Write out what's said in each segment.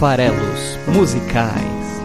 Farelos Musicais.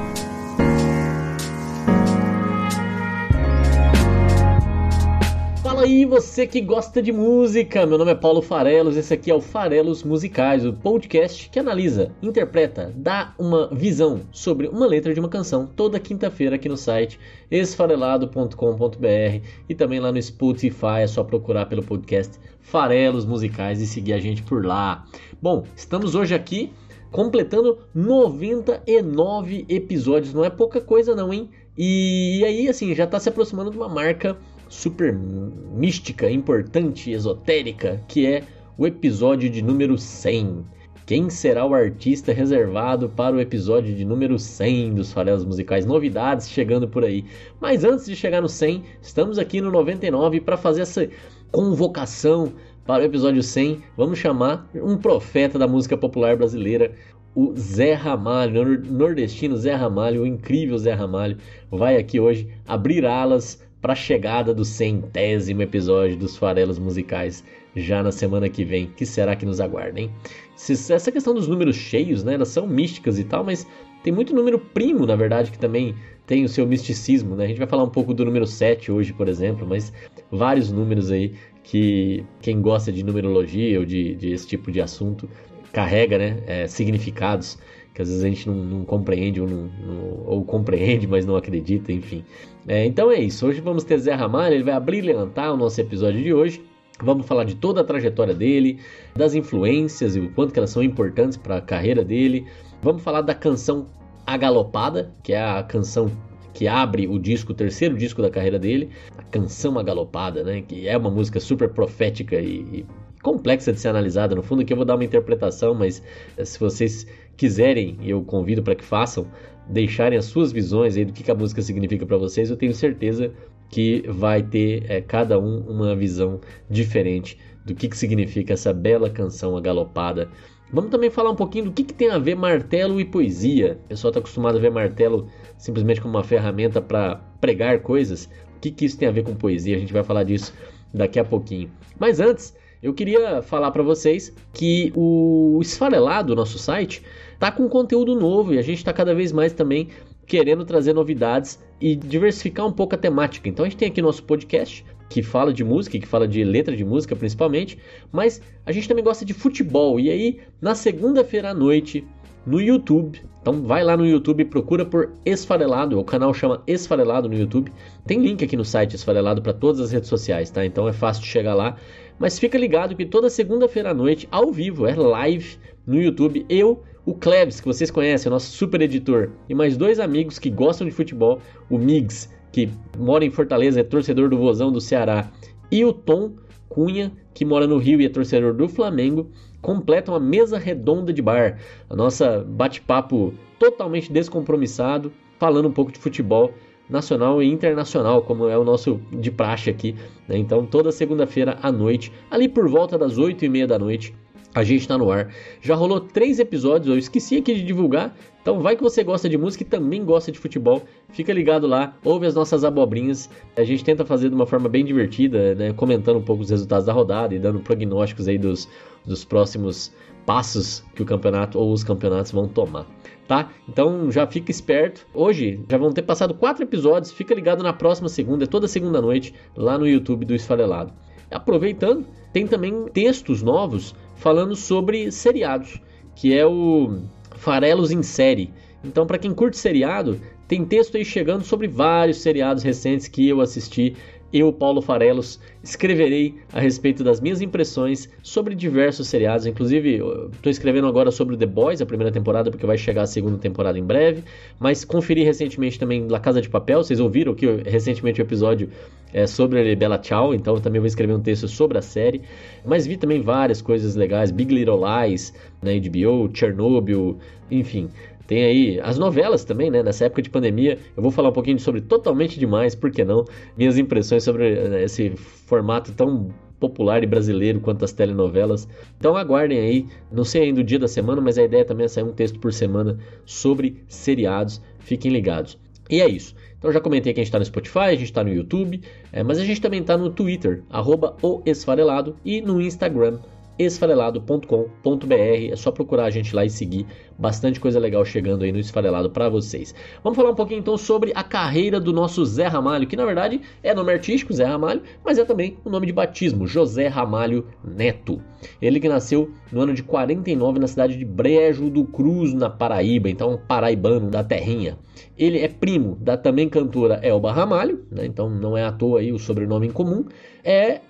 Fala aí, você que gosta de música! Meu nome é Paulo Farelos, esse aqui é o Farelos Musicais, o podcast que analisa, interpreta, dá uma visão sobre uma letra de uma canção toda quinta-feira aqui no site esfarelado.com.br e também lá no Spotify, é só procurar pelo podcast Farelos Musicais e seguir a gente por lá. Bom, estamos hoje aqui completando 99 episódios, não é pouca coisa não, hein? E, aí, assim, já está se aproximando de uma marca super mística, importante, esotérica, que é o episódio de número 100. Quem será o artista reservado para o episódio de número 100 dos Farelos Musicais? Novidades chegando por aí. Mas antes de chegar no 100, estamos aqui no 99 para fazer essa convocação para o episódio 100. Vamos chamar um profeta da música popular brasileira, o Zé Ramalho, nordestino Zé Ramalho, o incrível Zé Ramalho, vai aqui hoje abrir alas para a chegada do centésimo episódio dos Farelos Musicais já na semana que vem. Que será que nos aguarda, hein? Essa questão dos números cheios, né? Elas são místicas e tal, mas tem muito número primo, na verdade, que também tem o seu misticismo, né? A gente vai falar um pouco do número 7 hoje, por exemplo, mas vários números aí que quem gosta de numerologia ou de, de esse tipo de assunto carrega, né? É, significados que às vezes a gente não, não compreende ou, não, não, ou, compreende, mas não acredita, enfim. É, então é isso. Hoje vamos ter Zé Ramalho, ele vai abrir levantar o nosso episódio de hoje. Vamos falar de toda a trajetória dele, das influências e o quanto elas são importantes para a carreira dele. Vamos falar da canção A Galopada, que é a canção que abre o disco, o terceiro disco da carreira dele, a canção A Galopada, né? Que é uma música super profética e, e complexa de ser analisada. No fundo, aqui eu vou dar uma interpretação, mas eh, se vocês quiserem, eu convido para que façam, deixarem as suas visões aí do que, que a música significa para vocês, eu tenho certeza que vai ter é, cada um uma visão diferente do que, que significa essa bela canção agalopada. Vamos também falar um pouquinho do que, que tem a ver martelo e poesia. O pessoal está acostumado a ver martelo simplesmente como uma ferramenta para pregar coisas. O que, que isso tem a ver com poesia? A gente vai falar disso daqui a pouquinho. Mas antes, eu queria falar para vocês que o Esfarelado, nosso site, tá com conteúdo novo e a gente está cada vez mais também querendo trazer novidades e diversificar um pouco a temática. Então a gente tem aqui nosso podcast que fala de música, que fala de letra de música principalmente, mas a gente também gosta de futebol. E aí, na segunda-feira à noite, no YouTube. Então vai lá no YouTube e procura por Esfarelado, o canal chama Esfarelado no YouTube. Tem link aqui no site Esfarelado para todas as redes sociais, tá? Então é fácil de chegar lá. Mas fica ligado que toda segunda-feira à noite, ao vivo, é live no YouTube, eu, o Klebs, que vocês conhecem, nosso super editor, e mais dois amigos que gostam de futebol, o Migs, que mora em Fortaleza, é torcedor do Vozão do Ceará, e o Tom Cunha, que mora no Rio e é torcedor do Flamengo, completam a mesa redonda de bar. A nossa bate-papo totalmente descompromissado, falando um pouco de futebol nacional e internacional, como é o nosso de praxe aqui. Né? Então, toda segunda-feira à noite, ali por volta das 8 e meia da noite, a gente está no ar. Já rolou três episódios, eu esqueci aqui de divulgar. Então vai que você gosta de música e também gosta de futebol. Fica ligado lá, ouve as nossas abobrinhas. A gente tenta fazer de uma forma bem divertida, né? comentando um pouco os resultados da rodada e dando prognósticos aí dos, dos próximos passos que o campeonato ou os campeonatos vão tomar tá? Então já fica esperto. Hoje já vão ter passado quatro episódios. Fica ligado na próxima segunda, é toda segunda noite, lá no YouTube do Esfarelado. Aproveitando, tem também textos novos falando sobre seriados, que é o Farelos em Série. Então, para quem curte seriado, tem texto aí chegando sobre vários seriados recentes que eu assisti eu, Paulo Farelos, escreverei a respeito das minhas impressões sobre diversos seriados. Inclusive, estou escrevendo agora sobre The Boys, a primeira temporada, porque vai chegar a segunda temporada em breve. Mas conferi recentemente também La Casa de Papel. Vocês ouviram que recentemente o episódio é sobre Bella Ciao, então também vou escrever um texto sobre a série. Mas vi também várias coisas legais: Big Little Lies na HBO, Chernobyl, enfim. Tem aí as novelas também, né? Nessa época de pandemia, eu vou falar um pouquinho sobre Totalmente Demais, por que não? Minhas impressões sobre né, esse formato tão popular e brasileiro quanto as telenovelas. Então aguardem aí, não sei ainda o dia da semana, mas a ideia também é sair um texto por semana sobre seriados. Fiquem ligados. E é isso. Então já comentei que a gente está no Spotify, a gente está no YouTube, é, mas a gente também está no Twitter, arroba o Esfarelado, e no Instagram, esfarelado.com.br. É só procurar a gente lá e seguir. Bastante coisa legal chegando aí no Esfarelado para vocês. Vamos falar um pouquinho então sobre a carreira do nosso Zé Ramalho, que na verdade é nome artístico, Zé Ramalho, mas é também o nome de batismo, José Ramalho Neto. Ele que nasceu no ano de 49 na cidade de Brejo do Cruz, na Paraíba, então paraibano da terrinha. Ele é primo da também cantora Elba Ramalho, né? então não é à toa aí o sobrenome em comum. É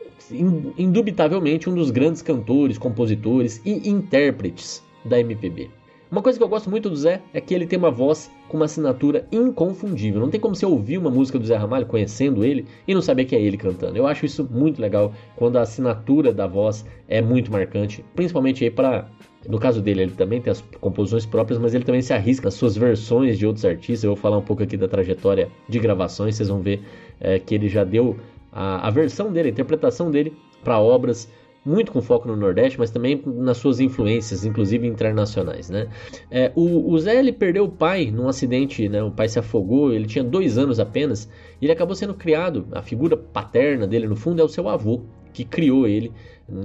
indubitavelmente um dos grandes cantores, compositores e intérpretes da MPB. Uma coisa que eu gosto muito do Zé é que ele tem uma voz com uma assinatura inconfundível. Não tem como você ouvir uma música do Zé Ramalho conhecendo ele e não saber que é ele cantando. Eu acho isso muito legal quando a assinatura da voz é muito marcante, principalmente aí para no caso dele, ele também tem as composições próprias, mas ele também se arrisca nas suas versões de outros artistas. Eu vou falar um pouco aqui da trajetória de gravações, vocês vão ver é, que ele já deu a, a versão dele, a interpretação dele para obras muito com foco no Nordeste, mas também nas suas influências, inclusive internacionais, né? É, o, o, Zé ele perdeu o pai num acidente, né? O pai se afogou, ele tinha dois anos apenas, e ele acabou sendo criado. A figura paterna dele, no fundo, é o seu avô que criou ele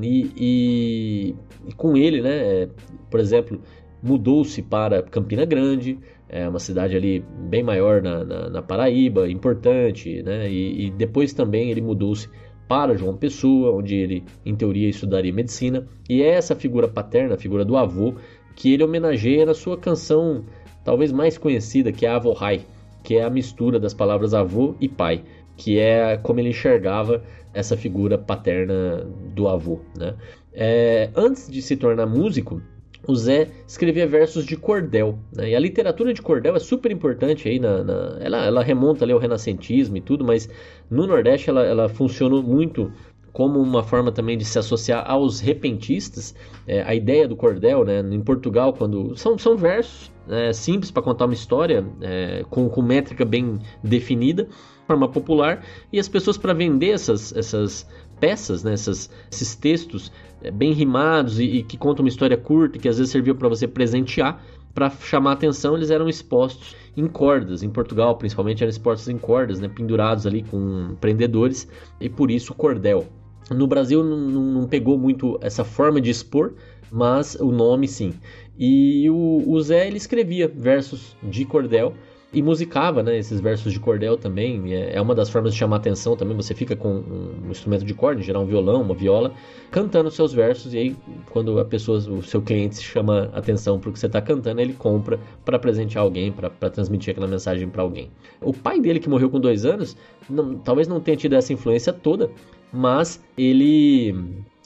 e, e, e com ele, né? É, por exemplo, mudou-se para Campina Grande, é uma cidade ali bem maior na, na, na Paraíba, importante, né? E, e depois também ele mudou-se para João Pessoa, onde ele, em teoria, estudaria medicina. E é essa figura paterna, a figura do avô, que ele homenageia na sua canção talvez mais conhecida, que é Avô Rai, que é a mistura das palavras avô e pai, que é como ele enxergava essa figura paterna do avô. Né? É, antes de se tornar músico, o Zé escrevia versos de cordel. Né? E a literatura de cordel é super importante aí, na, na ela, ela, remonta ali ao renascentismo e tudo, mas no Nordeste ela, ela funcionou muito como uma forma também de se associar aos repentistas. É, a ideia do cordel, né, em Portugal, quando são, são versos é, simples para contar uma história, é, com, com métrica bem definida, forma popular, e as pessoas para vender essas, essas peças, né, essas, esses textos é, bem rimados e, e, que contam uma história curta, que às vezes servia para você presentear, para chamar atenção, eles eram expostos em cordas. Em Portugal, principalmente, eram expostos em cordas, né, pendurados ali com prendedores, e por isso cordel. No Brasil não, não pegou muito essa forma de expor, mas o nome sim. E o, o Zé ele escrevia versos de cordel e musicava, né? Esses versos de cordel também é, é uma das formas de chamar atenção também. Você fica com um instrumento de corda, em geral um violão, uma viola, cantando seus versos e aí quando a pessoa, o seu cliente chama atenção para o que você está cantando, ele compra para presentear alguém, para transmitir aquela mensagem para alguém. O pai dele que morreu com dois anos, não, talvez não tenha tido essa influência toda, mas ele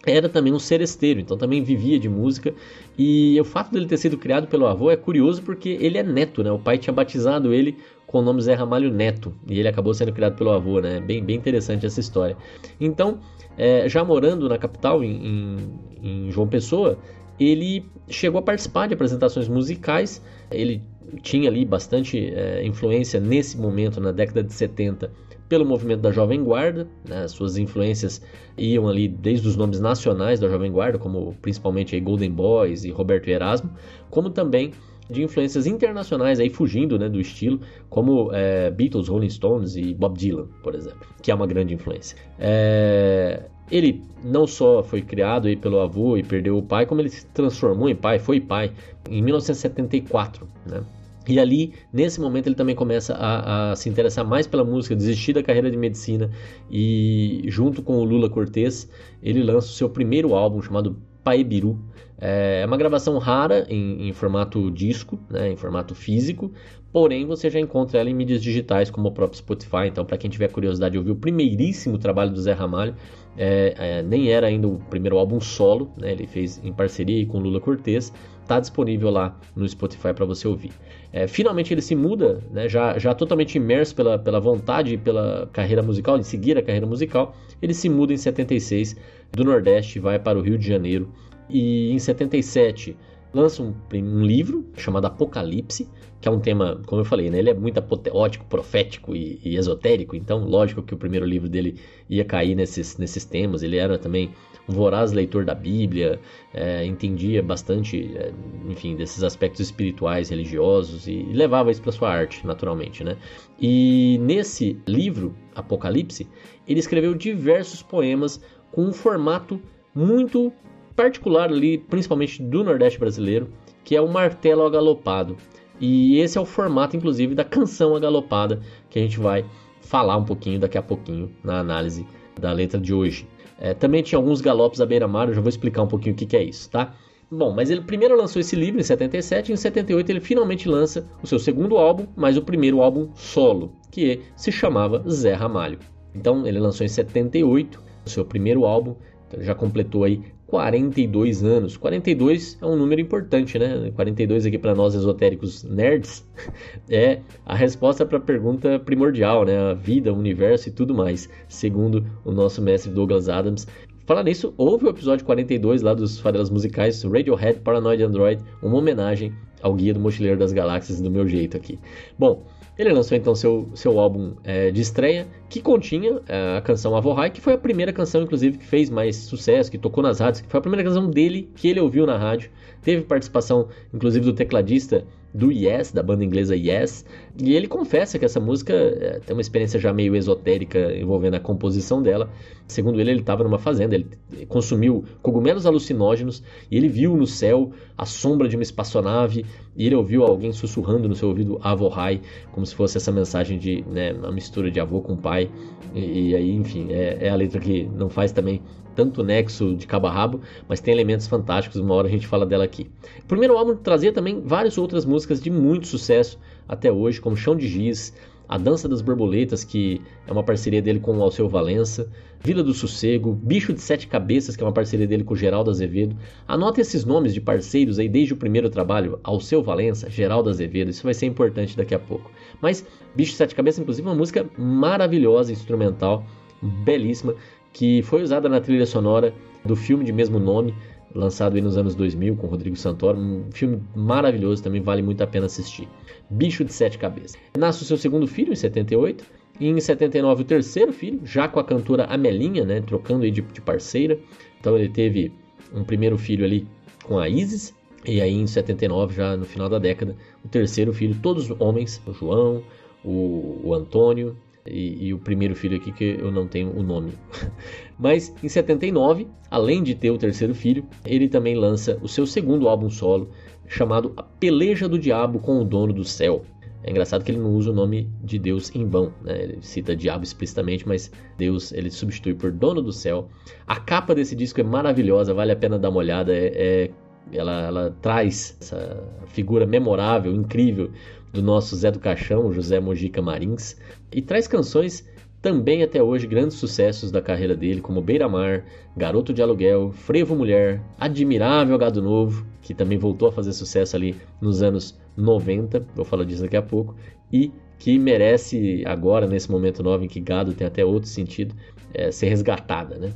era também um seresteiro, então também vivia de música. E o fato dele ter sido criado pelo avô é curioso porque ele é neto, né? O pai tinha batizado ele com o nome Zé Ramalho Neto e ele acabou sendo criado pelo avô, né? Bem, bem interessante essa história. Então, é, já morando na capital, em, em, em João Pessoa, ele chegou a participar de apresentações musicais. Ele tinha ali bastante é, influência nesse momento, na década de 70, pelo movimento da Jovem Guarda, né? suas influências iam ali desde os nomes nacionais da Jovem Guarda, como principalmente aí Golden Boys e Roberto Erasmo, como também de influências internacionais aí fugindo né, do estilo, como é, Beatles, Rolling Stones e Bob Dylan, por exemplo, que é uma grande influência. É, ele não só foi criado aí pelo avô e perdeu o pai, como ele se transformou em pai, foi pai em 1974, né? E ali, nesse momento, ele também começa a, a, se interessar mais pela música, desistir da carreira de medicina e, junto com o Lula Cortez, ele lança o seu primeiro álbum chamado Paebiru. É, é uma gravação rara em, em formato disco, né, em formato físico, porém você já encontra ela em mídias digitais como o próprio Spotify. Então, para quem tiver curiosidade de ouvir o primeiríssimo trabalho do Zé Ramalho, é, é, nem era ainda o primeiro álbum solo, né, ele fez em parceria com Lula Cortez, está disponível lá no Spotify para você ouvir. É, finalmente ele se muda, né, já, já totalmente imerso pela, pela vontade e pela carreira musical, de seguir a carreira musical, ele se muda em 76 do Nordeste, vai para o Rio de Janeiro e em 77 lança um, um, livro chamado Apocalipse, que é um tema, como eu falei, né, ele é muito apoteótico, profético e, e, esotérico, então lógico que o primeiro livro dele ia cair nesses, nesses temas, ele era também um voraz leitor da Bíblia, é, entendia bastante, é, enfim, desses aspectos espirituais, religiosos e levava isso para sua arte, naturalmente, né? E nesse livro, Apocalipse, ele escreveu diversos poemas com um formato muito particular ali, principalmente do Nordeste brasileiro, que é o martelo agalopado. E esse é o formato, inclusive, da canção agalopada que a gente vai falar um pouquinho daqui a pouquinho na análise da letra de hoje. É, também tinha alguns galopes à beira-mar, eu já vou explicar um pouquinho o que, que é isso, tá? Bom, mas ele primeiro lançou esse livro em 77 e em 78 ele finalmente lança o seu segundo álbum, mas o primeiro álbum solo, que se chamava Zé Ramalho. Então ele lançou em 78 o seu primeiro álbum, então já completou aí 42 anos. 42 é um número importante, né? 42 aqui para nós esotéricos nerds é a resposta para a pergunta primordial, né? A vida, o universo e tudo mais, segundo o nosso mestre Douglas Adams. Falar nisso, houve o episódio 42 lá dos farelas musicais Radiohead Paranoid Android, uma homenagem ao Guia do Mochileiro das Galáxias do meu jeito aqui. Bom, ele lançou então seu, seu álbum é, de estreia, que continha é, a canção Avohai, que foi a primeira canção, inclusive, que fez mais sucesso, que tocou nas rádios, que foi a primeira canção dele que ele ouviu na rádio. Teve participação, inclusive, do tecladista do Yes, da banda inglesa Yes, e ele confessa que essa música é, tem uma experiência já meio esotérica envolvendo a composição dela. Segundo ele, ele estava numa fazenda, ele consumiu cogumelos alucinógenos e ele viu no céu a sombra de uma espaçonave e ele ouviu alguém sussurrando no seu ouvido Avohai, como se fosse essa mensagem de né, uma mistura de avô com pai. E, e aí, enfim, é, é a letra que não faz também tanto nexo de cabo a rabo, mas tem elementos fantásticos, uma hora a gente fala dela aqui. O primeiro álbum trazia também várias outras músicas de muito sucesso até hoje, como Chão de Giz, A Dança das Borboletas, que é uma parceria dele com o Alceu Valença, Vila do Sossego, Bicho de Sete Cabeças, que é uma parceria dele com o Geraldo Azevedo. Anota esses nomes de parceiros aí desde o primeiro trabalho, Alceu Valença, Geraldo Azevedo, isso vai ser importante daqui a pouco. Mas Bicho de Sete Cabeças, inclusive, é uma música maravilhosa, instrumental, belíssima, que foi usada na trilha sonora do filme de mesmo nome, lançado nos anos 2000 com Rodrigo Santoro, um filme maravilhoso, também vale muito a pena assistir. Bicho de Sete Cabeças. Nasce o seu segundo filho em 78, e em 79 o terceiro filho, já com a cantora Amelinha, né, trocando aí de, de parceira. Então ele teve um primeiro filho ali com a Isis, e aí em 79, já no final da década, o terceiro filho, todos homens, o João, o, o Antônio, e, e, o primeiro filho aqui que eu não tenho o nome. Mas em 79, além de ter o terceiro filho, ele também lança o seu segundo álbum solo, chamado A Peleja do Diabo com o Dono do Céu. É engraçado que ele não usa o nome de Deus em vão, né? ele cita diabo explicitamente, mas Deus ele substitui por dono do céu. A capa desse disco é maravilhosa, vale a pena dar uma olhada. É, é, ela, ela traz essa figura memorável, incrível do nosso Zé do Caixão, José Mojica Marins, e traz canções também até hoje grandes sucessos da carreira dele, como Beira Mar, Garoto de Aluguel, Frevo Mulher, Admirável Gado Novo, que também voltou a fazer sucesso ali nos anos 90, vou falar disso daqui a pouco, e que merece agora, nesse momento novo em que gado tem até outro sentido, é, ser resgatada, né?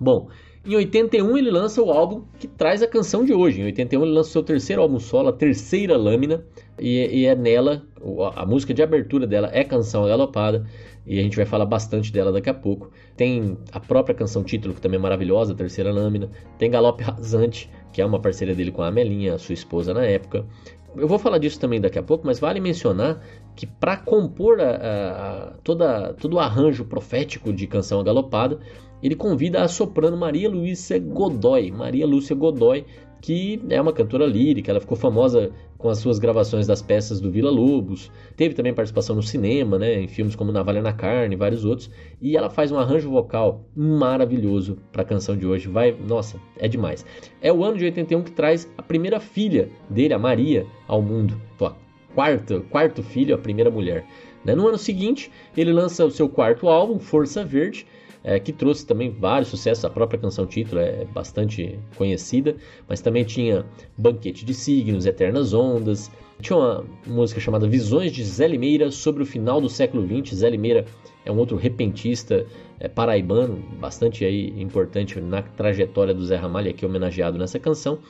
Bom, em 81 ele lança o álbum que traz a canção de hoje. Em 81 ele lança o seu terceiro álbum solo, a terceira lâmina, e, e é nela, a música de abertura dela é Canção Galopada, e a gente vai falar bastante dela daqui a pouco. Tem a própria canção título, que também é maravilhosa, a terceira lâmina. Tem Galope Rasante, que é uma parceria dele com a Amelinha, sua esposa na época. Eu vou falar disso também daqui a pouco, mas vale mencionar que para compor a, a, toda, todo o arranjo profético de Canção Galopada, ele convida a soprano Maria Luísa Godoy. Maria Lúcia Godoy, que é uma cantora lírica, ela ficou famosa com as suas gravações das peças do Vila Lobos, teve também participação no cinema, né, em filmes como Navalha na Carne e vários outros, e ela faz um arranjo vocal maravilhoso para a canção de hoje, vai, nossa, é demais. É o ano de 81 que traz a primeira filha dele, a Maria, ao mundo, a quarto, quarto filho, a primeira mulher. Né? No ano seguinte, ele lança o seu quarto álbum, Força Verde, é, que trouxe também vários sucessos. A própria canção título é bastante conhecida, mas também tinha Banquete de Signos, Eternas Ondas. Tinha uma música chamada Visões de Zé Limeira sobre o final do século XX. Zé Limeira é um outro repentista é, paraibano, bastante aí importante na trajetória do Zé Ramalho, aqui homenageado nessa canção.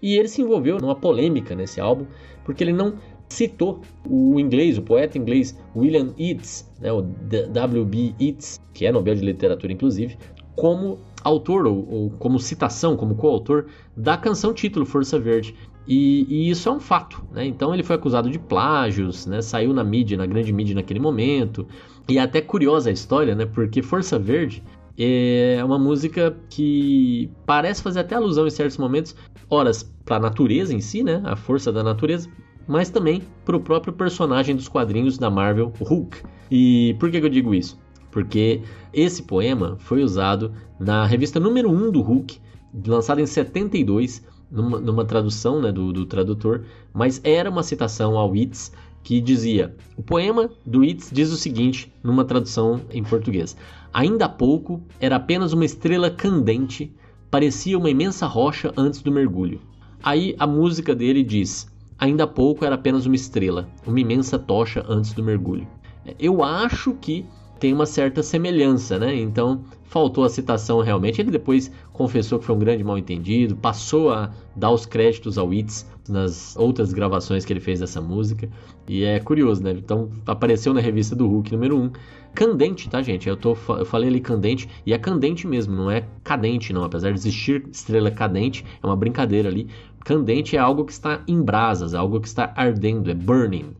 E ele se envolveu numa polêmica nesse álbum, porque ele não citou o inglês, o poeta inglês William Yeats, né, o W.B. Yeats, que é Nobel de Literatura inclusive, como autor ou, ou como citação, como coautor da canção título Força Verde. E, e, isso é um fato, né? Então ele foi acusado de plágios, né? Saiu na mídia, na grande mídia naquele momento. E é até curiosa a história, né? Porque Força Verde É uma música que parece fazer até alusão em certos momentos, horas para a natureza em si, né? A força da natureza, mas também para o próprio personagem dos quadrinhos da Marvel, Hulk. E por que, eu digo isso? Porque esse poema foi usado na revista número 1 do Hulk, lançada em 72, numa, numa tradução né, do, do, tradutor, mas era uma citação ao Yeats que dizia: O poema do Yeats diz o seguinte, numa tradução em português: Ainda há pouco era apenas uma estrela candente, parecia uma imensa rocha antes do mergulho. Aí a música dele diz: Ainda há pouco era apenas uma estrela, uma imensa tocha antes do mergulho. Eu acho que tem uma certa semelhança, né? Então faltou a citação realmente. Ele depois confessou que foi um grande mal-entendido, passou a dar os créditos ao Itz nas outras gravações que ele fez dessa música. E é curioso, né? Então apareceu na revista do Hulk número 1. Candente, tá, gente? Eu, tô, eu falei ali candente, e é candente mesmo, não é cadente, não. Apesar de existir estrela cadente, é uma brincadeira ali. Candente é algo que está em brasas, é algo que está ardendo, é burning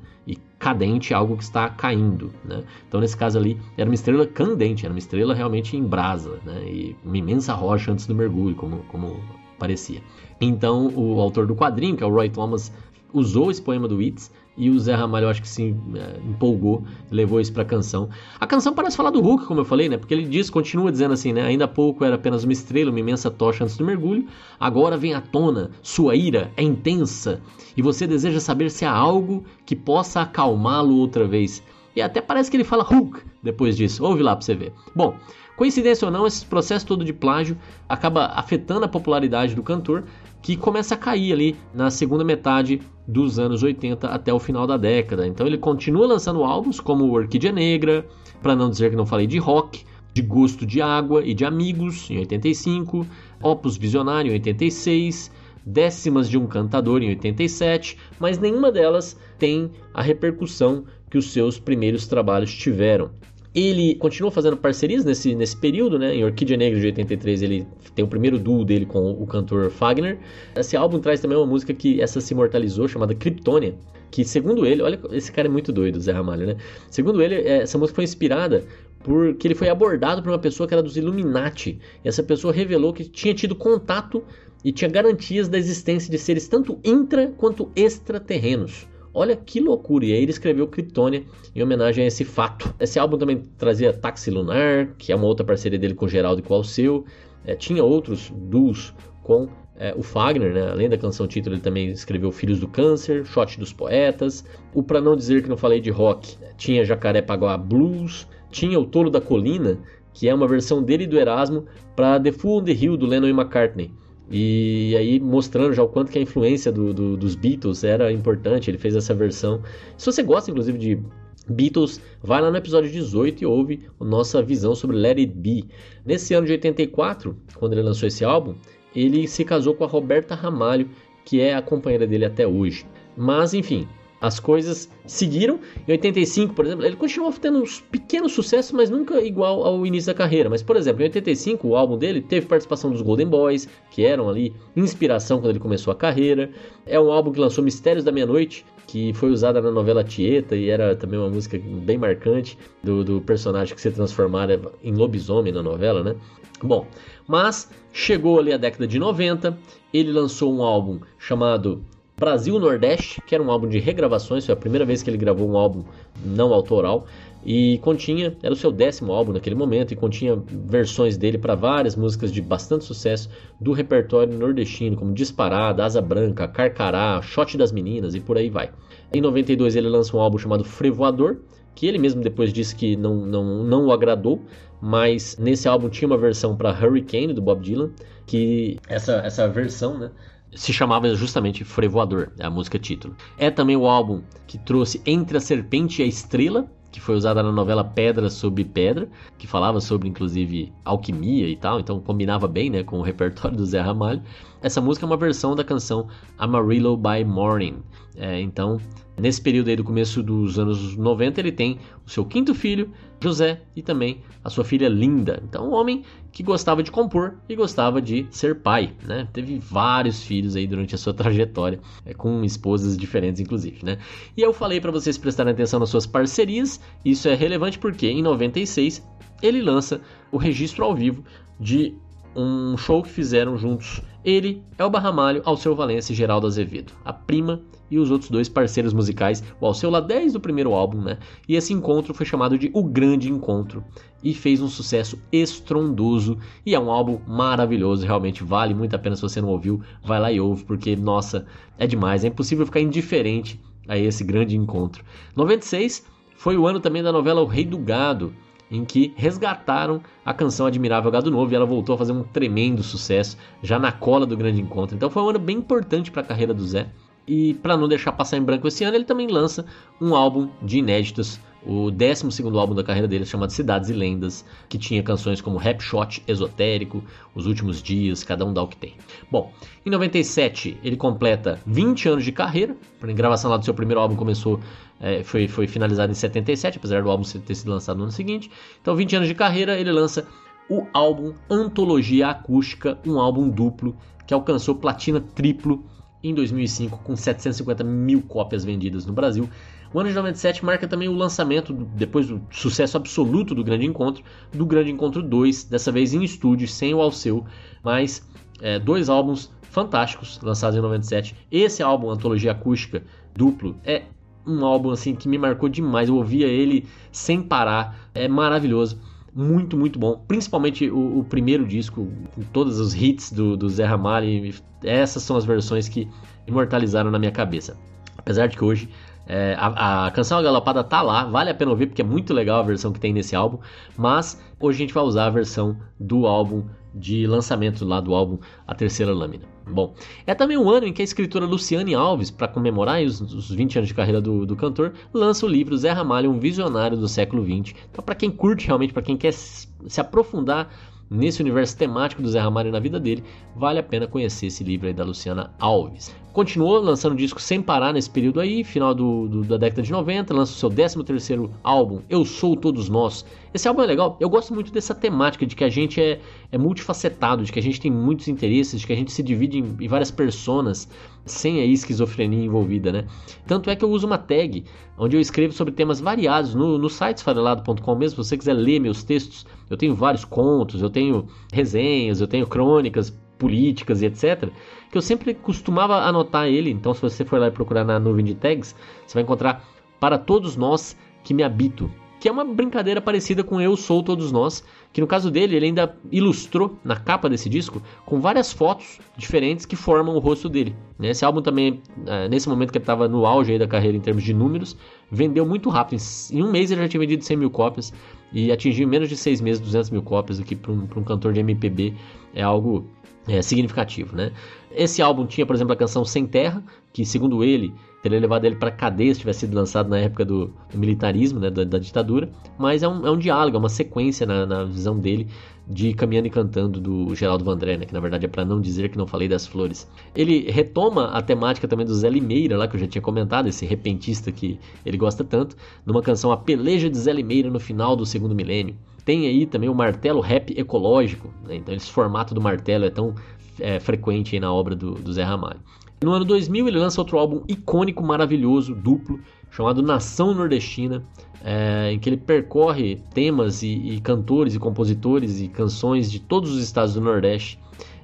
cadente, algo que está caindo, né? Então nesse caso ali era uma estrela candente, era uma estrela realmente em brasa, né? E uma imensa rocha antes do mergulho, como, como parecia. Então o autor do quadrinho, que é o Roy Thomas, usou esse poema do Yeats e o Zé Ramalho acho que se é, empolgou, levou isso pra canção. A canção parece falar do Hulk, como eu falei, né? Porque ele diz, continua dizendo assim, né? Ainda há pouco era apenas uma estrela, uma imensa tocha antes do mergulho. Agora vem à tona, sua ira é intensa e você deseja saber se há algo que possa acalmá-lo outra vez. E até parece que ele fala Hulk depois disso. Ouve lá pra você ver. Bom, coincidência ou não, esse processo todo de plágio acaba afetando a popularidade do cantor, que começa a cair ali na segunda metade dos anos 80 até o final da década. Então ele continua lançando álbuns como Orquídea Negra, para não dizer que não falei de rock, de Gosto de Água e de Amigos em 85, Opus Visionário em 86, Décimas de um Cantador em 87, mas nenhuma delas tem a repercussão que os seus primeiros trabalhos tiveram. Ele continuou fazendo parcerias nesse, nesse período, né? Em Orquídea Negra de 83 ele tem o primeiro duo dele com o cantor Fagner. Esse álbum traz também uma música que essa se imortalizou, chamada Kryptonia, que segundo ele, olha, esse cara é muito doido, Zé Ramalho, né? Segundo ele, é, essa música foi inspirada porque ele foi abordado por uma pessoa que era dos Illuminati. E essa pessoa revelou que tinha tido contato e tinha garantias da existência de seres tanto intra quanto extraterrenos. Olha que loucura! E aí ele escreveu Kryptonia em homenagem a esse fato. Esse álbum também trazia Táxi Lunar, que é uma outra parceria dele com Geraldo e com Alceu. É, tinha outros duos com é, o Fagner, né? além da canção título, ele também escreveu Filhos do Câncer, Shot dos Poetas. O Pra Não Dizer Que Não Falei de Rock, tinha Jacaré Paguá Blues, tinha O Tolo da Colina, que é uma versão dele do Erasmo para The Fool on the Hill do Lennon e McCartney. E aí mostrando já o quanto que a influência do, do, dos Beatles era importante, ele fez essa versão. Se você gosta inclusive de Beatles, vai lá no episódio 18 e ouve a nossa visão sobre Let It Be. Nesse ano de 84, quando ele lançou esse álbum, ele se casou com a Roberta Ramalho, que é a companheira dele até hoje. Mas enfim, as coisas seguiram. Em 85, por exemplo, ele continuou tendo uns pequenos sucessos, mas nunca igual ao início da carreira. Mas, por exemplo, em 85, o álbum dele teve participação dos Golden Boys, que eram ali inspiração quando ele começou a carreira. É um álbum que lançou Mistérios da Meia-Noite, que foi usada na novela Tieta e era também uma música bem marcante do, do personagem que se transformara em lobisomem na novela, né? Bom, mas chegou ali a década de 90, ele lançou um álbum chamado Brasil Nordeste, que era um álbum de regravações, foi a primeira vez que ele gravou um álbum não autoral e continha, era o seu décimo álbum naquele momento e continha versões dele para várias músicas de bastante sucesso do repertório nordestino, como Disparada, Asa Branca, Carcará, Shot das Meninas e por aí vai. Em 92 ele lança um álbum chamado Frevoador, que ele mesmo depois disse que não, não, não o agradou, mas nesse álbum tinha uma versão para Hurricane do Bob Dylan, que essa, essa versão, né, se chamava justamente Frevoador, é a música título. É também o álbum que trouxe Entre a Serpente e a Estrela, que foi usada na novela Pedra sobre Pedra, que falava sobre inclusive alquimia e tal, então combinava bem né, com o repertório do Zé Ramalho. Essa música é uma versão da canção Amarillo by Morning. É, então, nesse período aí do começo dos anos 90, ele tem o seu quinto filho, José e também a sua filha Linda. Então, um homem que gostava de compor e gostava de ser pai, né? Teve vários filhos aí durante a sua trajetória, é, com esposas diferentes, inclusive, né? E eu falei para vocês prestarem atenção nas suas parcerias. Isso é relevante porque em 96 ele lança o registro ao vivo de um show que fizeram juntos ele, Elba Ramalho, Alceu Valença e Geraldo Azevedo, a prima e os outros dois parceiros musicais, o Alceu lá desde o primeiro álbum, né? E esse encontro foi chamado de O Grande Encontro e fez um sucesso estrondoso e é um álbum maravilhoso, realmente vale muito a pena se você não ouviu, vai lá e ouve porque nossa, é demais, é impossível ficar indiferente a esse grande encontro. 96 foi o ano também da novela O Rei do Gado, em que resgataram a canção Admirável Gado Novo e ela voltou a fazer um tremendo sucesso já na cola do grande encontro. Então foi um ano bem importante para a carreira do Zé. E para não deixar passar em branco esse ano, ele também lança um álbum de inéditos, o 12 álbum da carreira dele, chamado Cidades e Lendas, que tinha canções como Rap Shot, Esotérico, Os Últimos Dias, Cada Um Dá O Que Tem. Bom, em 97 ele completa 20 anos de carreira, a gravação lá do seu primeiro álbum começou, é, foi, foi finalizada em 77, apesar do álbum ter sido lançado no ano seguinte. Então, 20 anos de carreira, ele lança o álbum Antologia Acústica, um álbum duplo que alcançou platina triplo em 2005 com 750 mil cópias vendidas no Brasil. O ano de 97 marca também o lançamento, depois do sucesso absoluto do Grande Encontro, do Grande Encontro 2, dessa vez em estúdio, sem o Alceu, mas é, dois álbuns fantásticos lançados em 97. Esse álbum, Antologia Acústica, duplo, é um álbum assim que me marcou demais. Eu ouvia ele sem parar, é maravilhoso muito, muito bom. Principalmente o, o primeiro disco, com todos os hits do, do Zé Ramalho. Essas são as versões que imortalizaram na minha cabeça. Apesar de que hoje é, a, a, canção Galopada tá lá, vale a pena ouvir porque é muito legal a versão que tem nesse álbum. Mas hoje a gente vai usar a versão do álbum de lançamento lá do álbum A Terceira Lâmina. Bom, é também um ano em que a escritora Luciane Alves, para comemorar os, os 20 anos de carreira do, do, cantor, lança o livro Zé Ramalho, um visionário do século XX. Então, para quem curte realmente, para quem quer se aprofundar nesse universo temático do Zé Ramalho na vida dele, vale a pena conhecer esse livro aí da Luciana Alves. Continuou lançando discos sem parar nesse período aí, final do, do, da década de 90, lança o seu 13 terceiro álbum, Eu Sou Todos Nós. Esse álbum é legal, eu gosto muito dessa temática, de que a gente é, é multifacetado, de que a gente tem muitos interesses, de que a gente se divide em, em várias personas, sem a esquizofrenia envolvida, né? Tanto é que eu uso uma tag, onde eu escrevo sobre temas variados, no, no site esfarelado.com mesmo, se você quiser ler meus textos, eu tenho vários contos, eu tenho resenhas, eu tenho crônicas, políticas e etc. Que eu sempre costumava anotar ele. Então, se você for lá e procurar na nuvem de tags, você vai encontrar para todos nós que me habito. Que é uma brincadeira parecida com Eu Sou Todos Nós, que no caso dele ele ainda ilustrou na capa desse disco com várias fotos diferentes que formam o rosto dele. Né? Esse álbum também, é, nesse momento que ele estava no auge da carreira em termos de números, vendeu muito rápido. Em um mês ele já tinha vendido 100 mil cópias e atingiu em menos de seis meses 200 mil cópias, o que para um, um cantor de MPB é algo é, significativo, né? Esse álbum tinha, por exemplo, a canção Sem Terra, que segundo ele teria levado ele para cadeia se tivesse sido lançado na época do, do militarismo, né, da, da, ditadura, mas é um, é um diálogo, é uma sequência na, na, visão dele de Caminhando e Cantando do Geraldo Vandré, né, que na verdade é para não dizer que não falei das flores. Ele retoma a temática também do Zé Limeira, lá que eu já tinha comentado, esse repentista que ele gosta tanto, numa canção A Peleja de Zé Limeira no final do segundo milênio. Tem aí também o martelo rap ecológico, né? então esse formato do martelo é tão é, frequente na obra do, do Zé Ramalho. No ano 2000 ele lança outro álbum icônico, maravilhoso, duplo, chamado Nação Nordestina, é, em que ele percorre temas e, e, cantores e compositores e canções de todos os estados do Nordeste.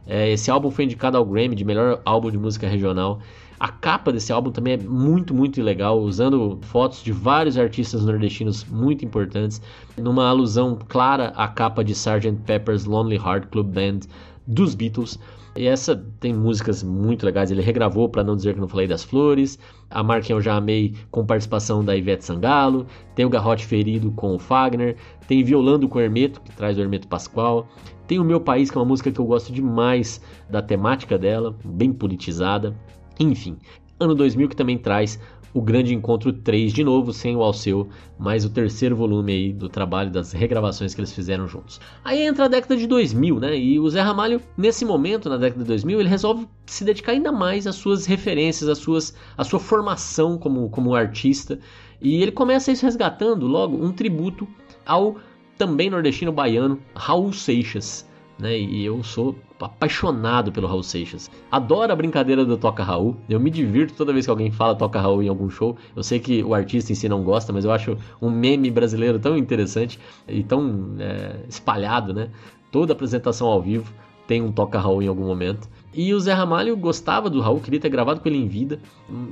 É, esse álbum foi indicado ao Grammy de melhor álbum de música regional. A capa desse álbum também é muito, muito legal, usando fotos de vários artistas nordestinos muito importantes, numa alusão clara à capa de Sgt. Pepper's Lonely Heart Club Band dos Beatles. E essa tem músicas muito legais. Ele regravou, para não dizer que não falei das flores. A Marca Eu Já Amei com participação da Ivete Sangalo. Tem o Garrote Ferido com o Fagner. Tem Violando com o Hermeto, que traz o Hermeto Pascoal. Tem o Meu País, que é uma música que eu gosto demais da temática dela, bem politizada. Enfim, ano 2000 que também traz o Grande Encontro 3 de novo, sem o Alceu, mas o terceiro volume aí do trabalho das regravações que eles fizeram juntos. Aí entra a década de 2000, né? E o Zé Ramalho, nesse momento, na década de 2000, ele resolve se dedicar ainda mais às suas referências, às suas, à sua formação como, como artista. E ele começa isso resgatando logo um tributo ao também nordestino baiano Raul Seixas. Né? E eu sou apaixonado pelo Raul Seixas. Adoro a brincadeira do Toca Raul. Eu me divirto toda vez que alguém fala Toca Raul em algum show. Eu sei que o artista em si não gosta, mas eu acho um meme brasileiro tão interessante e tão é, espalhado, né? Toda apresentação ao vivo tem um Toca Raul em algum momento. E o Zé Ramalho gostava do Raul, queria ter gravado com ele em vida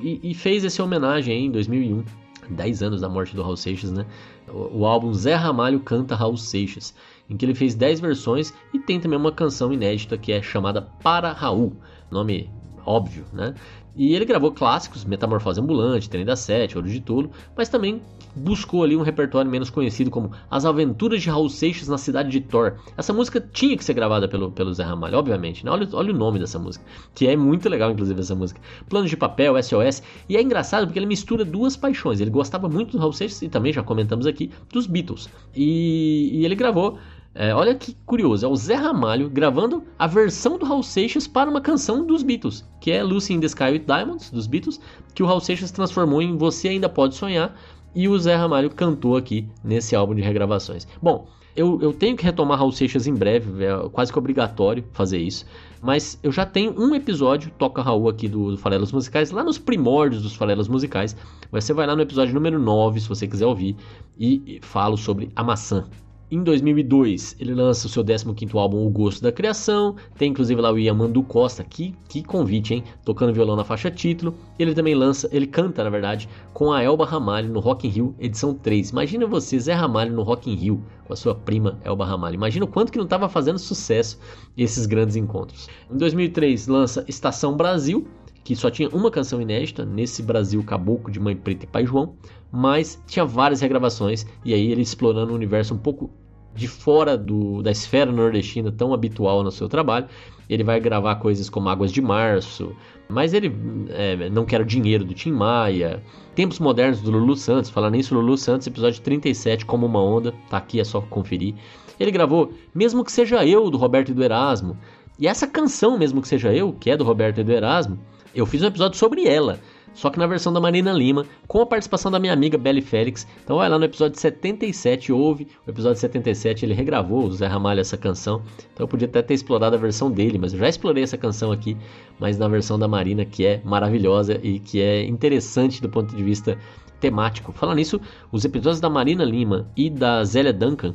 e, e fez essa homenagem aí em 2001. 10 anos da morte do Raul Seixas, né? O, o, álbum Zé Ramalho canta Raul Seixas, em que ele fez 10 versões e tem também uma canção inédita que é chamada Para Raul, nome óbvio, né? E ele gravou clássicos, Metamorfose Ambulante, Trem da Sete, Ouro de Tolo, mas também buscou ali um repertório menos conhecido como As Aventuras de Raul Seixas na Cidade de Thor. Essa música tinha que ser gravada pelo, pelo Zé Ramalho, obviamente. Né? Olha, olha o nome dessa música, que é muito legal, inclusive, essa música. Planos de Papel, SOS, e é engraçado porque ele mistura duas paixões. Ele gostava muito do Raul Seixas e também, já comentamos aqui, dos Beatles. E, e ele gravou é, olha que curioso, é o Zé Ramalho gravando a versão do Raul Seixas para uma canção dos Beatles, que é Lucy in the Sky with Diamonds, dos Beatles, que o Raul Seixas transformou em Você Ainda Pode Sonhar, e o Zé Ramalho cantou aqui nesse álbum de regravações. Bom, eu, eu tenho que retomar Raul Seixas em breve, é quase que obrigatório fazer isso. Mas eu já tenho um episódio, Toca Raul aqui do, do Farelas Musicais, lá nos primórdios dos Farelas Musicais. Você vai lá no episódio número 9, se você quiser ouvir, e falo sobre a maçã, em 2002, ele lança o seu 15º álbum, O Gosto da Criação. Tem inclusive lá o Yamandu Costa, que, que convite, hein? Tocando violão na faixa título. Ele também lança, ele canta, na verdade, com a Elba Ramalho no Rock in Rio, edição 3. Imagina você, Zé Ramalho no Rock in Rio, com a sua prima Elba Ramalho. Imagina o quanto que não estava fazendo sucesso esses grandes encontros. Em 2003, lança Estação Brasil, que só tinha uma canção inédita, nesse Brasil Caboclo de Mãe Preta e Pai João mas tinha várias regravações e aí ele explorando um universo um pouco de fora do, da esfera nordestina tão habitual no seu trabalho. Ele vai gravar coisas como Águas de Março, mas ele é, não quer o dinheiro do Tim Maia, Tempos Modernos do Lulu Santos, falando nisso, Lulu Santos, episódio 37, Como uma Onda, tá aqui, é só conferir. Ele gravou Mesmo que Seja Eu, do Roberto e do Erasmo, e essa canção, Mesmo que Seja Eu, que é do Roberto e do Erasmo, eu fiz um episódio sobre ela só que na versão da Marina Lima, com a participação da minha amiga Belly Félix. Então vai lá no episódio 77, ouve o episódio 77, ele regravou o Zé Ramalho essa canção. Então eu podia até ter explorado a versão dele, mas eu já explorei essa canção aqui, mas na versão da Marina, que é maravilhosa e que é interessante do ponto de vista temático. Falando nisso, os episódios da Marina Lima e da Zélia Duncan,